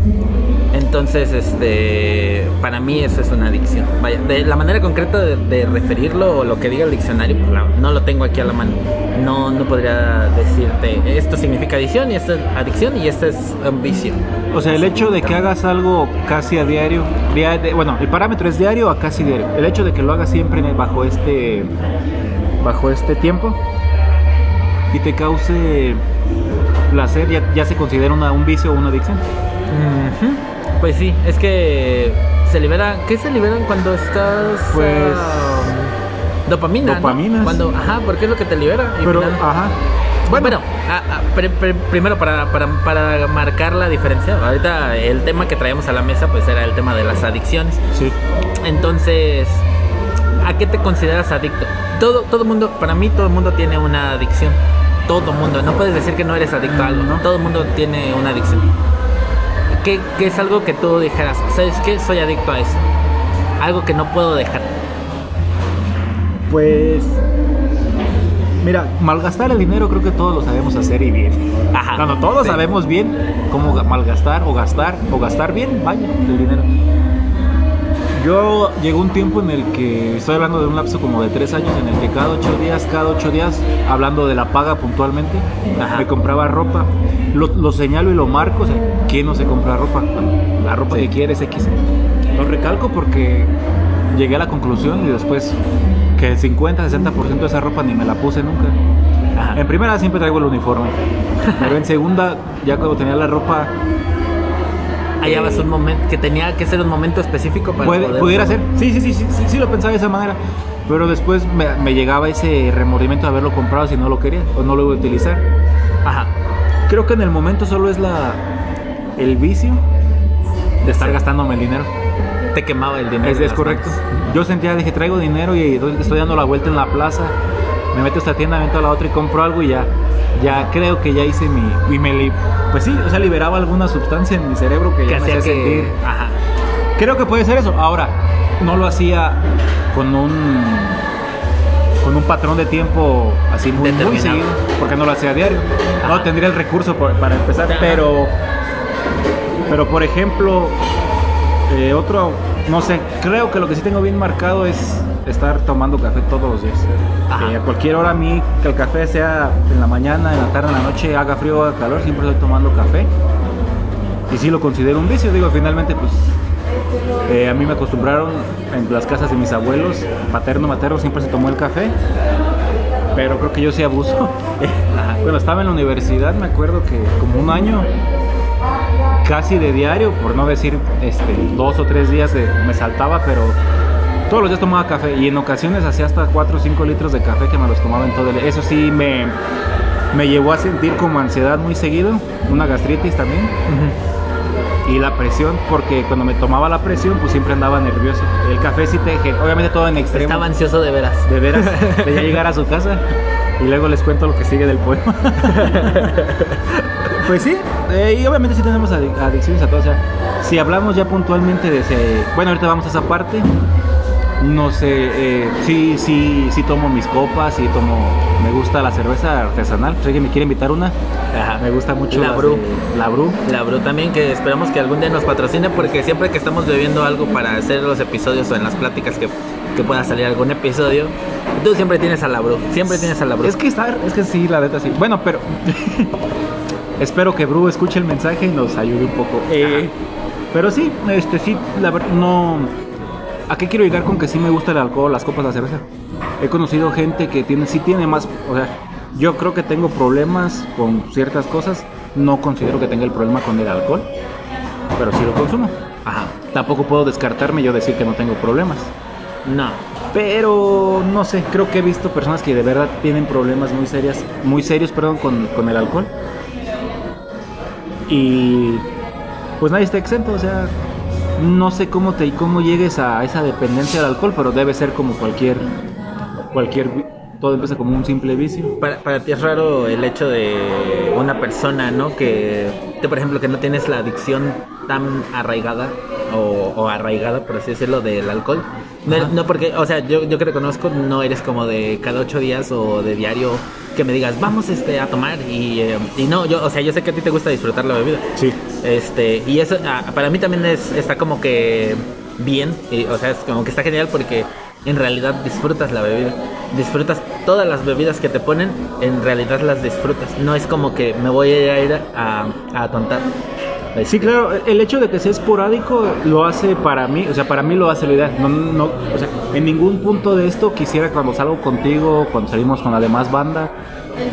Entonces, este, para mí eso es una adicción. Vaya, de la manera concreta de, de referirlo o lo que diga el diccionario, pues, la- no lo tengo aquí a la mano. No, no podría decirte esto significa adicción y esto es adicción y esto es un vicio. O sea, el hecho de que hagas algo casi a diario, bueno, el parámetro es diario a casi diario. El hecho de que lo hagas siempre bajo este bajo este tiempo y te cause placer, ya, ya se considera una- un vicio o una adicción. Pues sí, es que se libera, ¿qué se liberan cuando estás Pues, ah, dopamina, ¿no? dopaminas. Cuando, ajá, porque es lo que te libera. Pero, final- ajá. Bueno, pri- pri- primero para, para, para marcar la diferencia, ahorita el tema que traíamos a la mesa pues era el tema de las adicciones. Sí. Entonces, ¿a qué te consideras adicto? Todo todo mundo, para mí todo el mundo tiene una adicción. Todo mundo, no puedes decir que no eres adicto a algo, No. todo el mundo tiene una adicción. ¿Qué, qué es algo que tú dijeras? ¿Sabes qué? Soy adicto a eso. Algo que no puedo dejar. Pues mira, malgastar el dinero creo que todos lo sabemos hacer y bien. Ajá. Cuando todos Sí. sabemos bien cómo ga- malgastar o gastar o gastar bien, vaya, el dinero. Yo llegó un tiempo en el que estoy hablando de un lapso como de tres años en el que cada ocho días, cada ocho días, hablando de la paga puntualmente, Ajá. me compraba ropa. Lo, lo señalo y lo marco, o sea, ¿quién no se compra ropa? La ropa Sí. que quieres X. Lo recalco porque llegué a la conclusión y después que el 50-60% de esa ropa ni me la puse nunca. Ajá. En primera siempre traigo el uniforme, pero en segunda, ya cuando tenía la ropa, Hallabas un momento que tenía que ser un momento específico para puede- poder- pudiera ser. Sí, sí, sí, sí, sí, sí lo pensaba de esa manera. Pero después me, me llegaba ese remordimiento de haberlo comprado si no lo quería o no lo iba a utilizar. Ajá. Creo que en el momento solo es la el vicio de estar Sí. gastándome el dinero. Te quemaba el dinero. Es, es correcto. manos. Yo sentía, dije, traigo dinero y estoy dando la vuelta en la plaza. Me meto a esta tienda, me meto a la otra y compro algo y ya, ya creo que ya hice mi... Y me li- pues sí, o sea, liberaba alguna sustancia en mi cerebro que Que ya me hacía que. sentir... Ajá. Creo que puede ser eso. Ahora, no lo hacía con un con un patrón de tiempo así muy, muy seguido, porque no lo hacía a diario. Ajá. No tendría el recurso por- para empezar, Ajá. pero pero por ejemplo, eh, otro, no sé, creo que lo que sí tengo bien marcado es estar tomando café todos los días. Ajá. Que a cualquier hora a mí, que el café sea en la mañana, en la tarde, en la noche, haga frío o haga calor, siempre estoy tomando café. Y sí lo considero un vicio, digo, finalmente pues eh, a mí me acostumbraron en las casas de mis abuelos, paterno, materno, siempre se tomó el café. Pero creo que yo sí abuso. Cuando estaba en la universidad me acuerdo que como un año casi de diario, por no decir este, dos o tres días de, me saltaba, pero todos los días tomaba café y en ocasiones hacía hasta 4 o 5 litros de café que me los tomaba en todo el Eso sí me, me llevó a sentir como ansiedad muy seguido, una gastritis también y la presión, porque cuando me tomaba la presión pues siempre andaba nervioso. El café sí te, obviamente todo en extremo. Estaba ansioso de veras. De veras, de ya llegar a su casa y luego les cuento lo que sigue del poema. pues sí, eh, y obviamente sí tenemos adic- adicciones a todo. O sea, si hablamos ya puntualmente de ese. Bueno, ahorita vamos a esa parte. No sé, eh, sí, sí, sí tomo mis copas, sí tomo. Me gusta la cerveza artesanal. Si alguien me quiere invitar una, Ajá. me gusta mucho La Bru. de- La Bru. La Bru también, que esperamos que algún día nos patrocine, porque siempre que estamos bebiendo algo para hacer los episodios o en las pláticas que, que pueda salir algún episodio, tú siempre tienes a la Bru. Siempre tienes a la Bru. Es que está, es que sí, la neta sí. Bueno, pero espero que Bru escuche el mensaje y nos ayude un poco. Eh, pero sí, este sí, la verdad no. ¿A qué quiero llegar con que sí me gusta el alcohol, las copas, la cerveza? He conocido gente que tiene, sí tiene más, o sea, yo creo que tengo problemas con ciertas cosas. No considero que tenga el problema con el alcohol, pero sí lo consumo. Ajá. Tampoco puedo descartarme yo decir que no tengo problemas. No. Pero no sé, creo que he visto personas que de verdad tienen problemas muy serias, muy serios, perdón, con, con el alcohol. Y pues nadie está exento, o sea, no sé cómo te cómo llegues a esa dependencia del alcohol, pero debe ser como cualquier cualquier todo empieza como un simple vicio. Para, para ti es raro el hecho de una persona, ¿no? Que, que, por ejemplo, que no tienes la adicción tan arraigada o, o arraigada, por así decirlo, del alcohol. No, no, porque, o sea, yo, yo que te conozco, no eres como de cada ocho días o de diario que me digas, vamos este, a tomar. Y, eh, y no, yo, o sea, yo sé que a ti te gusta disfrutar la bebida. Sí. Este, y eso ah, para mí también es, está como que bien, y, o sea, es como que está genial porque en realidad disfrutas la bebida. Disfrutas todas las bebidas que te ponen, en realidad las disfrutas. No es como que me voy a ir a, a atontar. Sí, claro, el hecho de que sea esporádico lo hace para mí, o sea, para mí lo hace la idea. No, no, o sea, en ningún punto de esto quisiera cuando salgo contigo, cuando salimos con la demás banda,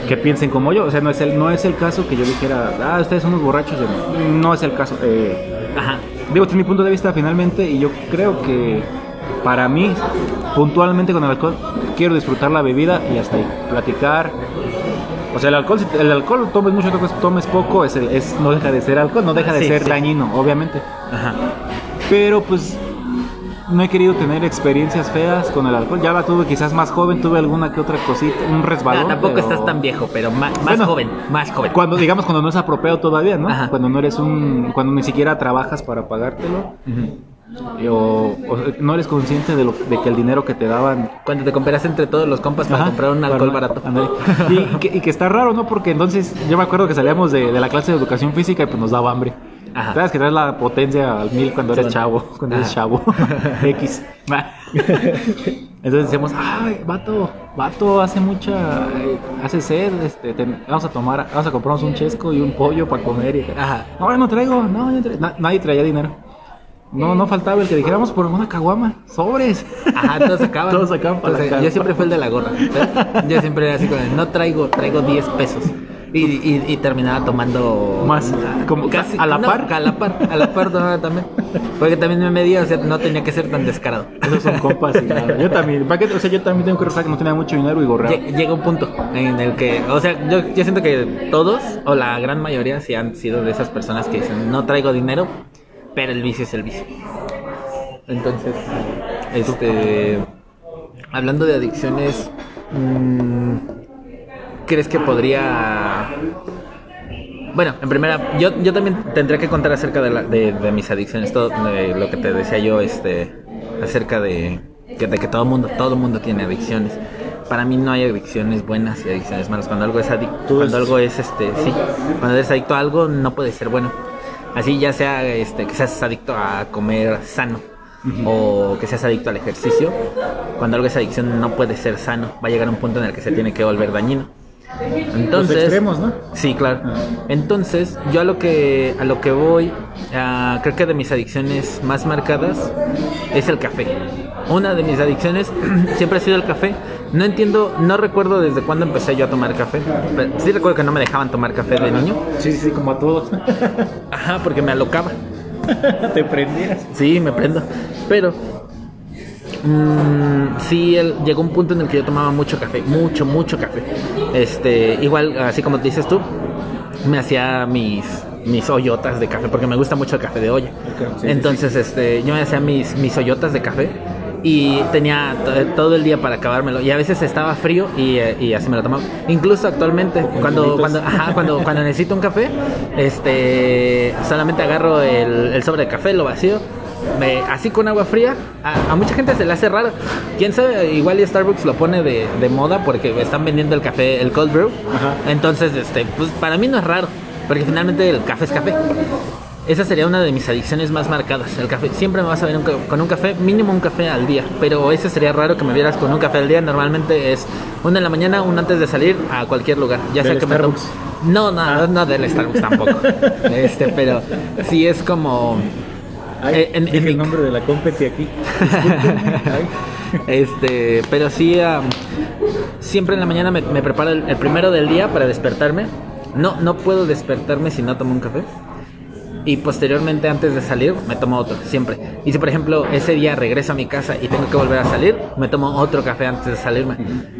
que piensen como yo. O sea, no es el, no es el caso que yo dijera, ah, ustedes son unos borrachos. No es el caso. Eh, Ajá. Digo, desde mi punto de vista finalmente, y yo creo que para mí, puntualmente con el alcohol, quiero disfrutar la bebida y hasta ahí, platicar. O sea, el alcohol, si el alcohol tomes mucho, tomes, poco, es, el- es no deja de ser alcohol, no deja de Sí, ser sí. dañino, obviamente. Ajá. Pero pues no he querido tener experiencias feas con el alcohol. Ya la tuve quizás más joven, tuve alguna que otra cosita, un resbalón. No, tampoco pero- estás tan viejo, pero más, Bueno, joven, más joven. Cuando, digamos, cuando no es apropiado todavía, ¿no? Ajá. Cuando no eres un... Cuando ni siquiera trabajas para pagártelo. O, o no eres consciente de, lo, de que el dinero que te daban Cuando te comparas entre todos los compas para Ajá, comprar un alcohol barato. Y, y que, y que está raro, ¿no? Porque entonces yo me acuerdo que salíamos de, de la clase de educación física y pues nos daba hambre. Ajá. Sabes que traes la potencia al mil cuando eres Sí. chavo, cuando eres chavo. X. Entonces decíamos, ay, vato, vato, hace mucha, eh, hace sed, este, ten- vamos a tomar, vamos a comprarnos un chesco y un pollo para comer. Y, Ajá. no, no traigo, no, no traigo". Na- nadie traía dinero. No, no faltaba el que dijéramos por una caguama, sobres. Ajá, todos sacaban. Todos sacaban para Entonces. Yo siempre fui el de la gorra. ¿sabes? Yo siempre era así como, no traigo, traigo 10 pesos. Y, y, y terminaba tomando Más, como casi a la no, par. A la par, a la par tomaba también. Porque también me medía, o sea, no tenía que ser tan descarado. Esos son compas y nada. Yo también, ¿para qué? O sea, yo también tengo que rezar que no tenía mucho dinero y. Lle- Llega un punto en el que, o sea, yo, yo siento que todos, o la gran mayoría, sí han sido de esas personas que dicen, no traigo dinero, pero el vicio es el vicio. Entonces, este, hablando de adicciones, mm, ¿crees que podría... Bueno, en primera, yo, yo también tendría que contar acerca de, la- de, de mis adicciones, todo de lo que te decía yo, este, acerca de que, de que todo mundo, todo mundo tiene adicciones. Para mí no hay adicciones buenas y adicciones malas. Cuando algo es adicto, cuando es- algo es, este, sí, cuando eres adicto a algo no puede ser bueno. Así ya sea, este, que seas adicto a comer sano o que seas adicto al ejercicio. Cuando algo es adicción no puede ser sano. Va a llegar un punto en el que se tiene que volver dañino. Entonces, Los extremos, ¿no? Sí, claro. Entonces, yo a lo que a lo que voy, ah, creo que de mis adicciones más marcadas es el café. Una de mis adicciones siempre ha sido el café. No entiendo, no recuerdo desde cuándo empecé yo a tomar café. Pero sí recuerdo que no me dejaban tomar café de niño. Sí, sí, sí, como a todos. Ajá, porque me alocaba. Te prendías. Sí, me prendo. Pero mm, sí, el- llegó un punto en el que yo tomaba mucho café, mucho, mucho café. Este, igual, así como dices tú, me hacía mis mis hoyotas de café porque me gusta mucho el café de olla. Sí, Entonces, este, yo me hacía mis mis hoyotas de café y tenía to- todo el día para acabármelo y a veces estaba frío y, eh, y así me lo tomaba. Incluso actualmente cuando hielitos. cuando ajá, cuando cuando necesito un café, este, solamente agarro el, el sobre de café, lo vacío me- así con agua fría, a, a mucha gente se le hace raro. Quién sabe, igual y Starbucks lo pone de, de moda porque están vendiendo el café, el cold brew. Ajá. Entonces, este, pues para mí no es raro, porque finalmente el café es café. Esa sería una de mis adicciones más marcadas, el café. Siempre me vas a ver un con un café, mínimo un café al día. Pero ese sería raro que me vieras con un café al día. Normalmente es uno en la mañana, uno antes de salir a cualquier lugar. Ya sea ¿Del que me tomo- Starbucks? No, no, no del Starbucks tampoco. Este, pero sí es como Ay, Eh, en- el nombre de la competi aquí. Este, pero sí, siempre en la mañana me, me preparo el, el primero del día para despertarme. No, no puedo despertarme si no tomo un café. Y posteriormente, antes de salir, me tomo otro, siempre. Y si, por ejemplo, ese día regreso a mi casa y tengo que volver a salir, me tomo otro café antes de salirme.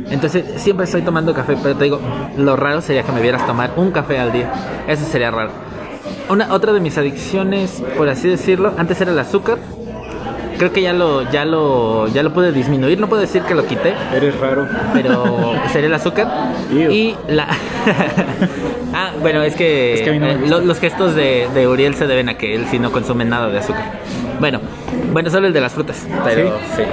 Entonces, siempre estoy tomando café, pero te digo, lo raro sería que me vieras tomar un café al día. Eso sería raro. Una, otra de mis adicciones, por así decirlo, antes era el azúcar. Creo que ya lo, ya lo, ya lo pude disminuir. No puedo decir que lo quité, Eres raro. pero sería el azúcar. Ew. Y la. ah, bueno, es que, Es no eh, lo- los gestos de, de Uriel se deben a que él sí no consume nada de azúcar. Bueno, bueno, solo el de las frutas. Pero sí.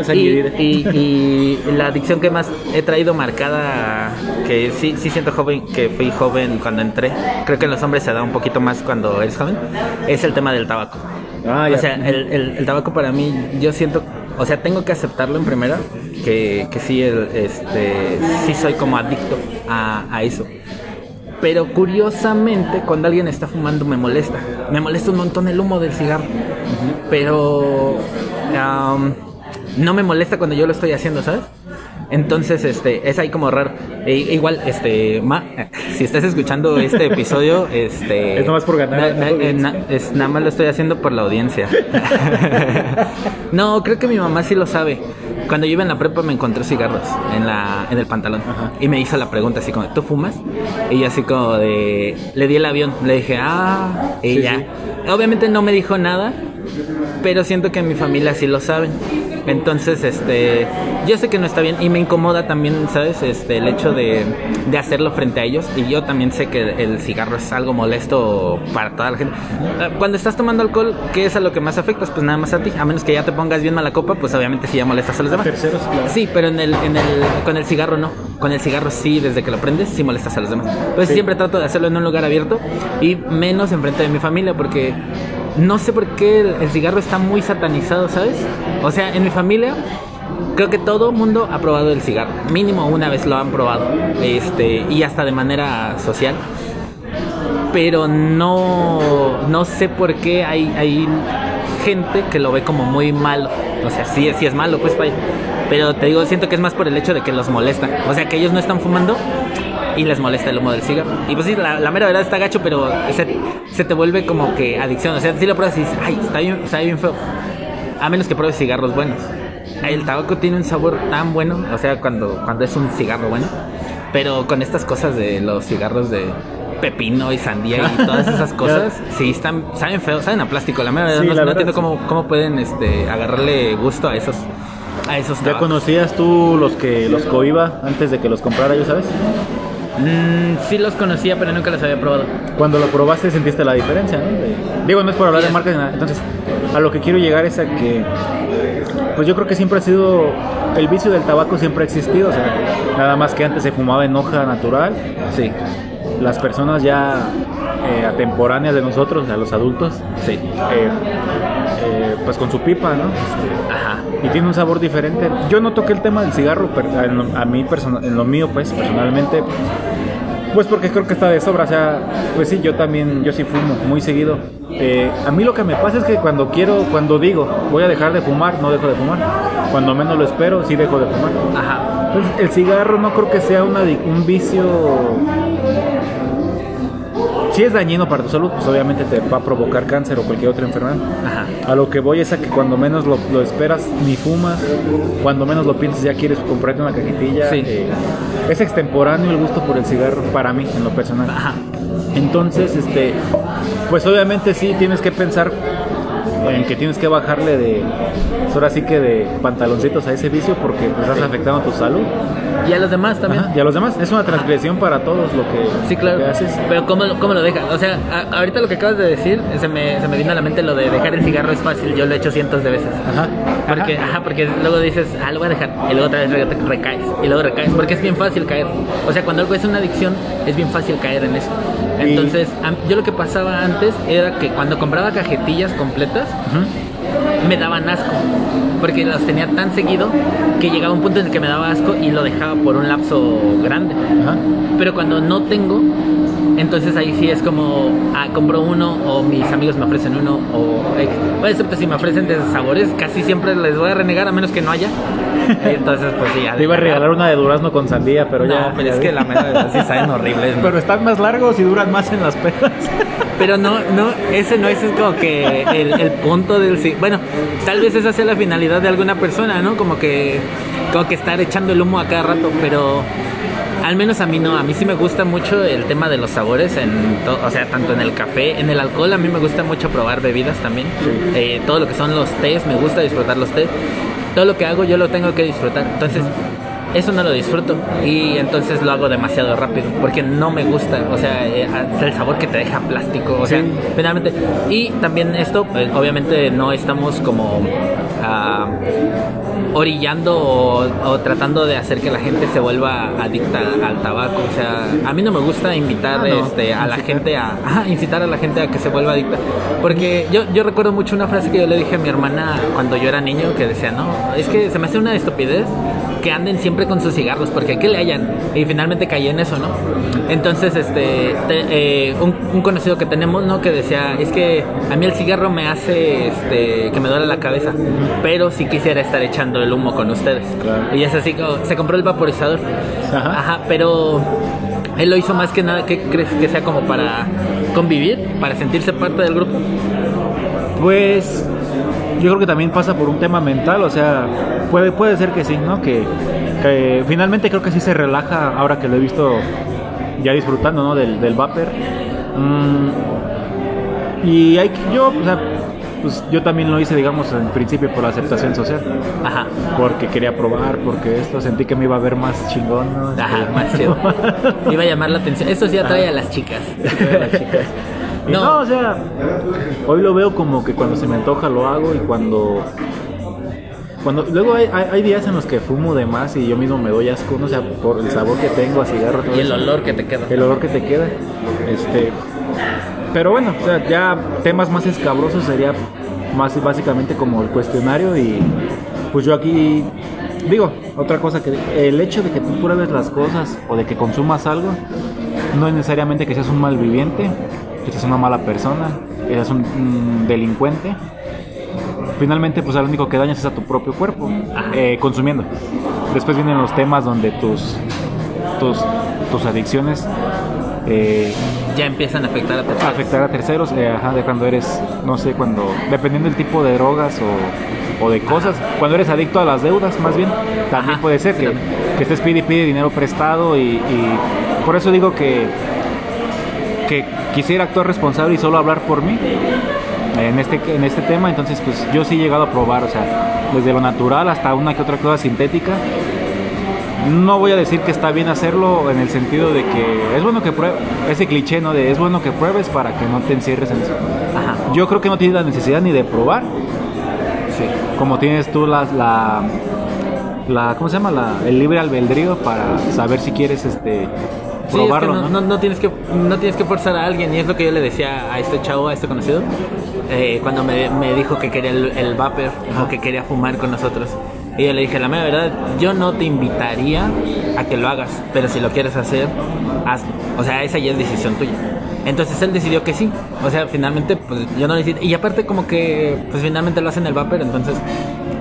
Es Y, y- y la adicción que más he traído marcada, que sí, sí siento joven, que fui joven cuando entré, creo que en los hombres se da un poquito más cuando eres joven, es el tema del tabaco. Ah, o sea, el, el- el tabaco para mí, yo siento, o sea, tengo que aceptarlo en primera, que, que sí, el, este, sí soy como adicto a, a eso. Pero curiosamente, cuando alguien está fumando me molesta. Me molesta un montón el humo del cigarro. Pero no me molesta cuando yo lo estoy haciendo, ¿sabes? Entonces, este, es ahí como raro. E- igual, este, Ma, si estás escuchando este episodio, este... Es nomás por ganar na- na- es, nada más lo estoy haciendo por la audiencia. no, creo que mi mamá sí lo sabe. Cuando yo iba en la prepa me encontré cigarros en, la, en el pantalón. Ajá. Y me hizo la pregunta así como, ¿tú fumas? Y yo así como de... Le di el avión. Le dije, ah... Y Sí, ya. sí. Obviamente no me dijo nada, pero siento que en mi familia sí lo saben. Entonces, este, yo sé que no está bien y me incomoda también, ¿sabes? Este, el hecho de, de hacerlo frente a ellos y yo también sé que el, cigarro es algo molesto para toda la gente. Ah, Cuando estás tomando alcohol, ¿qué es a lo que más afectas? Pues nada más a ti, a menos que ya te pongas bien mala copa, pues obviamente sí ya molestas a los demás. terceros, claro. Sí, pero en el, en el, con el cigarro no. Con el cigarro sí, desde que lo prendes, sí molestas a los demás. Pues Sí. siempre trato de hacerlo en un lugar abierto y menos enfrente de mi familia porque no sé por qué el, cigarro está muy satanizado, ¿sabes? O sea, en mi familia creo que todo mundo ha probado el cigarro. Mínimo una vez lo han probado. Este, y hasta de manera social. Pero no, no sé por qué hay, hay gente que lo ve como muy malo. O sea, sí, sí es malo, pues vaya. Pero te digo, siento que es más por el hecho de que los molesta. O sea, que ellos no están fumando y les molesta el humo del cigarro. Y pues sí, la, la mera verdad está gacho, pero se, se te vuelve como que adicción. O sea, si lo pruebas y dices, ay, está bien, está bien feo. A menos que pruebes cigarros buenos. El tabaco tiene un sabor tan bueno, o sea, cuando, cuando es un cigarro bueno. Pero con estas cosas de los cigarros de pepino y sandía y todas esas cosas, sí, están, saben feo, saben a plástico. La mera verdad, Sí, no, la no verdad, entiendo cómo, cómo pueden este, agarrarle gusto a esos, a esos ¿Ya tabacos. conocías tú los que los coiba antes de que los comprara yo, sabes? Mm, sí los conocía, pero nunca los había probado. Cuando lo probaste sentiste la diferencia, ¿no? De- digo, no es por hablar Sí, de marcas nada. Entonces, a lo que quiero llegar es a que, pues yo creo que siempre ha sido, el vicio del tabaco siempre ha existido, o sea, nada más que antes se fumaba en hoja natural, Sí, las personas ya eh, atemporáneas de nosotros, sea, los adultos, sí. eh, eh, pues con su pipa, ¿no? Este, Ajá. y tiene un sabor diferente. Yo no toqué el tema del cigarro, pero en lo- a mí persona- en lo mío pues personalmente, pues porque creo que está de sobra, o sea, pues sí, yo también, yo sí fumo muy seguido. Eh, a mí lo que me pasa es que cuando quiero, cuando digo voy a dejar de fumar, no dejo de fumar. Cuando menos lo espero, sí dejo de fumar. Ajá. Entonces, el cigarro no creo que sea una un vicio. Si es dañino para tu salud, pues obviamente te va a provocar cáncer o cualquier otra enfermedad. Ajá. A lo que voy es a que cuando menos lo, lo esperas ni fumas, cuando menos lo piensas ya quieres comprarte una cajetilla. Sí. eh, es extemporáneo el gusto por el cigarro para mí, en lo personal. Ajá. Entonces, este, pues obviamente sí tienes que pensar en que tienes que bajarle de, ahora sí que de pantaloncitos a ese vicio porque pues estás Sí. afectando tu salud. Y a los demás también. Ajá, Y a los demás, es una transgresión para todos lo que, Sí, claro. que haces. Pero ¿cómo, lo- ¿cómo lo dejas? O sea, a- ahorita lo que acabas de decir, se me, se me vino a la mente lo de dejar el cigarro es fácil. Yo lo he hecho cientos de veces. Ajá. Porque, ajá, porque luego dices, ah, lo voy a dejar. Y luego otra vez re- recaes. Y luego recaes. Porque es bien fácil caer. O sea, cuando algo es una adicción, es bien fácil caer en eso. Entonces, yo lo que pasaba antes era que cuando compraba cajetillas completas, Ujú. me daban asco. Porque las tenía tan seguido que llegaba un punto en el que me daba asco y lo dejaba por un lapso grande. Ajá. Pero cuando no tengo, entonces ahí sí es como, ah, compro uno o mis amigos me ofrecen uno o bueno, excepto si me ofrecen de sabores, casi siempre les voy a renegar a menos que no haya. Entonces, pues sí, ya. Te iba a regalar una de durazno con sandía, pero no, ya. pero ya es vi. que la verdad sí saben horribles. ¿no? Pero están más largos y duran más en las pedas. Pero no, no, ese no es como que el, el punto del ci- Bueno, tal vez esa sea la finalidad de alguna persona, ¿no? Como que, como que estar echando el humo a cada rato, pero Al menos a mí no, a mí sí me gusta mucho el tema de los sabores, en o sea, tanto en el café, en el alcohol, a mí me gusta mucho probar bebidas también. Eh, todo lo que son los tés, me gusta disfrutar los tés. Todo lo que hago yo lo tengo que disfrutar. Entonces, eso no lo disfruto y entonces lo hago demasiado rápido porque no me gusta, o sea, eh, el sabor que te deja plástico, o sea, finalmente. Y también esto, pues, obviamente no estamos como uh, orillando o, tratando de hacer que la gente se vuelva adicta al tabaco, o sea, a mí no me gusta invitar ah, este, a la gente a, incitar a la gente a que se vuelva adicta, porque yo, yo recuerdo mucho una frase que yo le dije a mi hermana cuando yo era niño que decía, no, es que se me hace una estupidez que anden siempre con sus cigarros, porque que le hayan. Y finalmente caí en eso, ¿no? Entonces, este, eh, un, conocido que tenemos, ¿no? Que decía, es que a mí el cigarro me hace, este, que me duele la cabeza, pero si quisiera estar echando el humo con ustedes. Y es así, se compró el vaporizador. Ajá. pero él lo hizo más que nada, ¿qué crees que sea como para convivir, para sentirse parte del grupo? Pues yo creo que también pasa por un tema mental, o sea, puede, puede ser que sí, ¿no? Que, finalmente creo que sí se relaja ahora que lo he visto ya disfrutando, ¿no? Del, del vapor. Mm, y hay yo, o sea, pues yo también lo hice, digamos, en principio por la aceptación social. Ajá. Porque quería probar, porque esto sentí que me iba a ver más chingón, ¿no? Ajá, más chido. iba a llamar la atención. Esto sí atrae a las chicas. A las chicas no. o sea, hoy lo veo como que cuando se me antoja lo hago y cuando cuando luego hay, hay, días en los que fumo de más y yo mismo me doy asco, no o sea, por el sabor que tengo a cigarro. y el olor que te queda. El olor que te queda. Este, pero bueno, o sea, ya temas más escabrosos sería más básicamente como el cuestionario y pues yo aquí digo, otra cosa que el hecho de que tú pruebes las cosas o de que consumas algo no es necesariamente que seas un mal viviente, que seas una mala persona, que seas un, delincuente. Finalmente, pues lo único que dañas es a tu propio cuerpo, eh, consumiendo. Después vienen los temas donde tus, tus, tus adicciones eh, ya empiezan a afectar a terceros. afectar a terceros, eh, ajá, de cuando eres, no sé, cuando, dependiendo del tipo de drogas o, o de cosas, cuando eres adicto a las deudas, más bien, también puede ser que, que, estés pide y pide dinero prestado y, y por eso digo que que quisiera actuar responsable y solo hablar por mí en este, en este tema, entonces pues yo sí he llegado a probar, o sea, desde lo natural hasta una que otra cosa sintética. No voy a decir que está bien hacerlo en el sentido de que es bueno que pruebes, ese cliché, ¿no? De es bueno que pruebes para que no te encierres en eso. Yo creo que no tienes la necesidad ni de probar, sí. como tienes tú la, la, la ¿cómo se llama? La, el libre albedrío para saber si quieres este no, tienes que, no tienes que forzar a alguien, y es lo que yo le decía a este chavo, a este conocido, eh, cuando me, dijo que quería el, el vapor o que quería fumar con nosotros. Y yo le dije, la mera verdad, yo no te invitaría a que lo hagas, pero si lo quieres hacer, hazlo. O sea, esa ya es decisión tuya. Entonces él decidió que sí. O sea, finalmente, pues yo no decidí. Y aparte, como que, pues finalmente lo hacen el vapor, entonces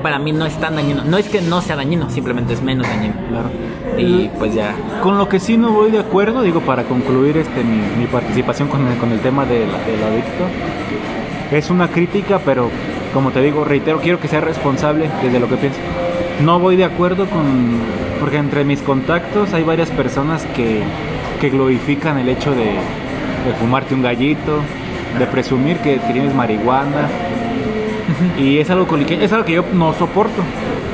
para mí no es tan dañino. No es que no sea dañino, simplemente es menos dañino. Claro. Y pues ya. Con lo que sí no voy de acuerdo, digo, para concluir este mi, participación con el, con el tema del, del adicto, es una crítica, pero como te digo, reitero, quiero que sea responsable desde lo que pienso. No voy de acuerdo con. Porque entre mis contactos hay varias personas que, que glorifican el hecho de, de fumarte un gallito, de presumir que, que tienes marihuana y es algo, que, es algo que yo no soporto,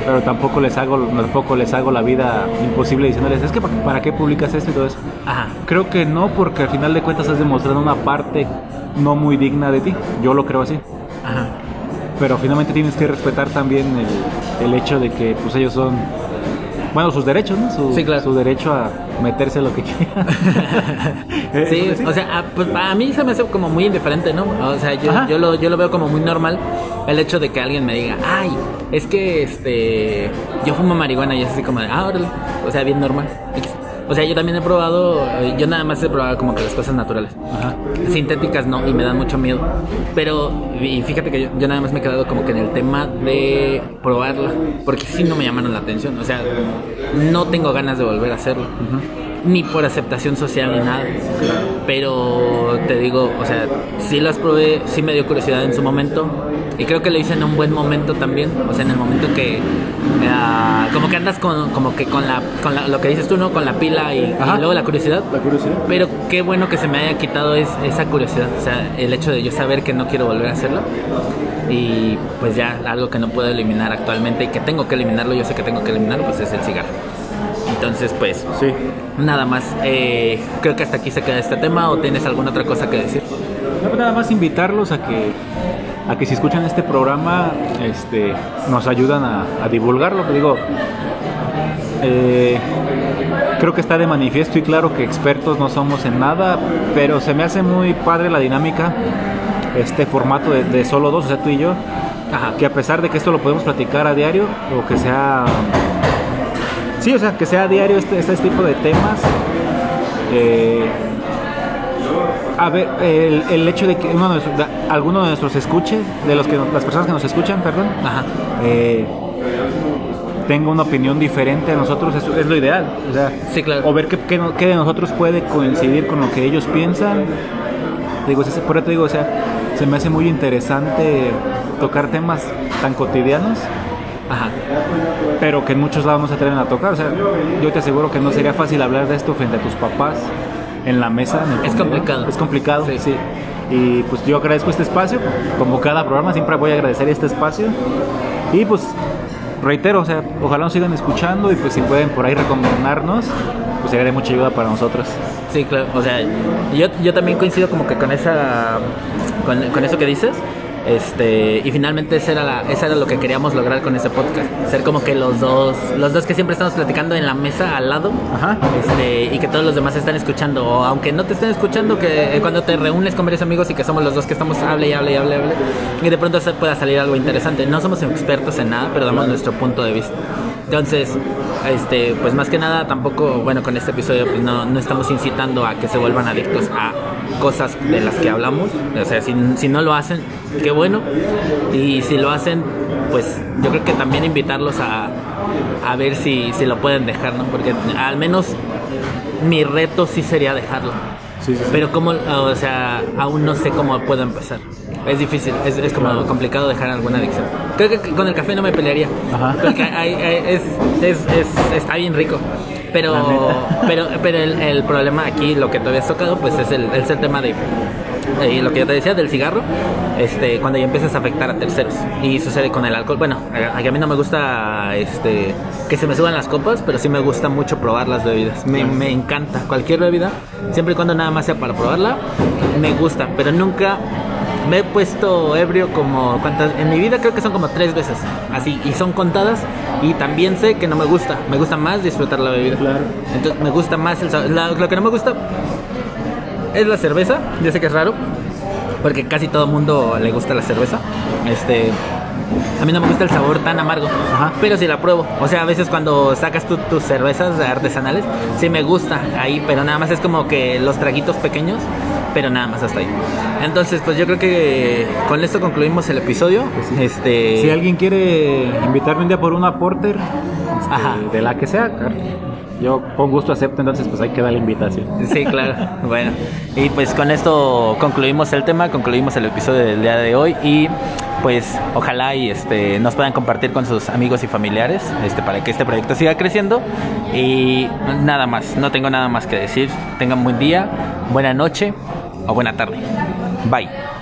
pero tampoco les hago tampoco les hago la vida imposible diciéndoles, es que para, qué publicas esto y todo eso. Ajá. Creo que no, porque al final de cuentas has demostrado una parte no muy digna de ti. Yo lo creo así. Ajá. Pero finalmente tienes que respetar también el, el hecho de que pues ellos son bueno, sus derechos, ¿no? Su, sí, claro. Su derecho a meterse lo que quiera. sí, o sea, a, pues, a mí se me hace como muy indiferente, ¿no? O sea, yo, yo, lo, yo lo veo como muy normal el hecho de que alguien me diga, ay, es que este, yo fumo marihuana y es así como de, ah, órale. O sea, bien normal. O sea, yo también he probado, eh, yo nada más he probado como que las cosas naturales. Ajá. Sintéticas no, y me dan mucho miedo. Pero, y fíjate que yo, nada más me he quedado como que en el tema de probarla, porque sí no me llamaron la atención. O sea, no tengo ganas de volver a hacerlo. Ni por aceptación social ni nada. Pero te digo, o sea, sí las probé, sí me dio curiosidad en su momento y creo que lo hice en un buen momento también, o sea, en el momento que uh, como que andas con como que con la con la, lo que dices tú, ¿no? Con la pila y, y, luego la curiosidad. La curiosidad. Pero qué bueno que se me haya quitado es, esa curiosidad, o sea, el hecho de yo saber que no quiero volver a hacerlo y pues ya algo que no puedo eliminar actualmente y que tengo que eliminarlo, yo sé que tengo que eliminarlo, pues es el cigarro. Entonces, pues, sí. nada más. Eh, creo que hasta aquí se queda este tema o tienes alguna otra cosa que decir. No, nada más invitarlos a que a que si escuchan este programa este, nos ayudan a, a divulgarlo. Digo, eh, creo que está de manifiesto y claro que expertos no somos en nada, pero se me hace muy padre la dinámica, este formato de, de solo dos, o sea, tú y yo, Ajá. que a pesar de que esto lo podemos platicar a diario, o que sea... Sí, o sea, que sea diario este, este tipo de temas. Eh, a ver, el, el, hecho de que uno de nuestros, de, alguno de nuestros escuche, de los que las personas que nos escuchan, perdón, Ajá. eh, tenga una opinión diferente a nosotros, es, es lo ideal. O sea, sí, claro. o ver qué, qué, qué, de nosotros puede coincidir con lo que ellos piensan. Digo, por eso te digo, o sea, se me hace muy interesante tocar temas tan cotidianos. Ajá. Pero que en muchos lados no se atreven a tocar. O sea, yo te aseguro que no sería fácil hablar de esto frente a tus papás en la mesa. En es complicado. Es complicado, sí. sí. Y pues yo agradezco este espacio, como cada programa siempre voy a agradecer este espacio. Y pues reitero, o sea, ojalá nos sigan escuchando y pues si pueden por ahí recomendarnos, pues sería de mucha ayuda para nosotros. Sí, claro, o sea, yo, yo también coincido como que con esa, con, con eso que dices, este y finalmente esa era la, esa era lo que queríamos lograr con ese podcast. Ser como que los dos los dos que siempre estamos platicando en la mesa al lado Ajá. este y que todos los demás están escuchando o aunque no te estén escuchando que cuando te reúnes con varios amigos y que somos los dos que estamos hable y hable y hable, hable y de pronto se pueda salir algo interesante. No somos expertos en nada pero damos nuestro punto de vista. Entonces este pues más que nada tampoco bueno con este episodio pues no, no estamos incitando a que se vuelvan adictos a cosas de las que hablamos o sea si, si no lo hacen qué bueno y si lo hacen pues yo creo que también invitarlos a, a ver si, si lo pueden dejar no porque al menos mi reto sí sería dejarlo sí, sí, sí. pero como o sea aún no sé cómo puedo empezar es difícil, es, es como claro. complicado dejar alguna adicción. Creo que con el café no me pelearía. Ajá. Porque hay, hay, es, es, es, está bien rico. Pero, pero, pero el, el, problema aquí, lo que tú habías tocado, pues es el, es el tema de, de, lo que yo te decía del cigarro, este, cuando ya empiezas a afectar a terceros. Y sucede con el alcohol. Bueno, a, a mí no me gusta este, que se me suban las copas, pero sí me gusta mucho probar las bebidas. Me, me encanta cualquier bebida, siempre y cuando nada más sea para probarla, me gusta, pero nunca me he puesto ebrio como cuántas en mi vida creo que son como tres veces así y son contadas y también sé que no me gusta me gusta más disfrutar la bebida claro. entonces me gusta más el sabor la, lo que no me gusta es la cerveza yo sé que es raro porque casi todo mundo le gusta la cerveza este a mí no me gusta el sabor tan amargo, Ajá. pero sí la pruebo. O sea, a veces cuando sacas tu, tus cervezas artesanales, sí me gusta ahí, pero nada más es como que los traguitos pequeños, pero nada más hasta ahí. Entonces, pues yo creo que con esto concluimos el episodio. Pues sí. Este, si alguien quiere invitarme un día por una porter, este, Ajá. de la que sea, yo con gusto acepto, entonces pues ahí queda la invitación. Sí, claro. bueno, y pues con esto concluimos el tema, concluimos el episodio del día de hoy y pues ojalá y este nos puedan compartir con sus amigos y familiares este para que este proyecto siga creciendo y nada más, no tengo nada más que decir. Tengan buen día, buena noche o buena tarde. Bye.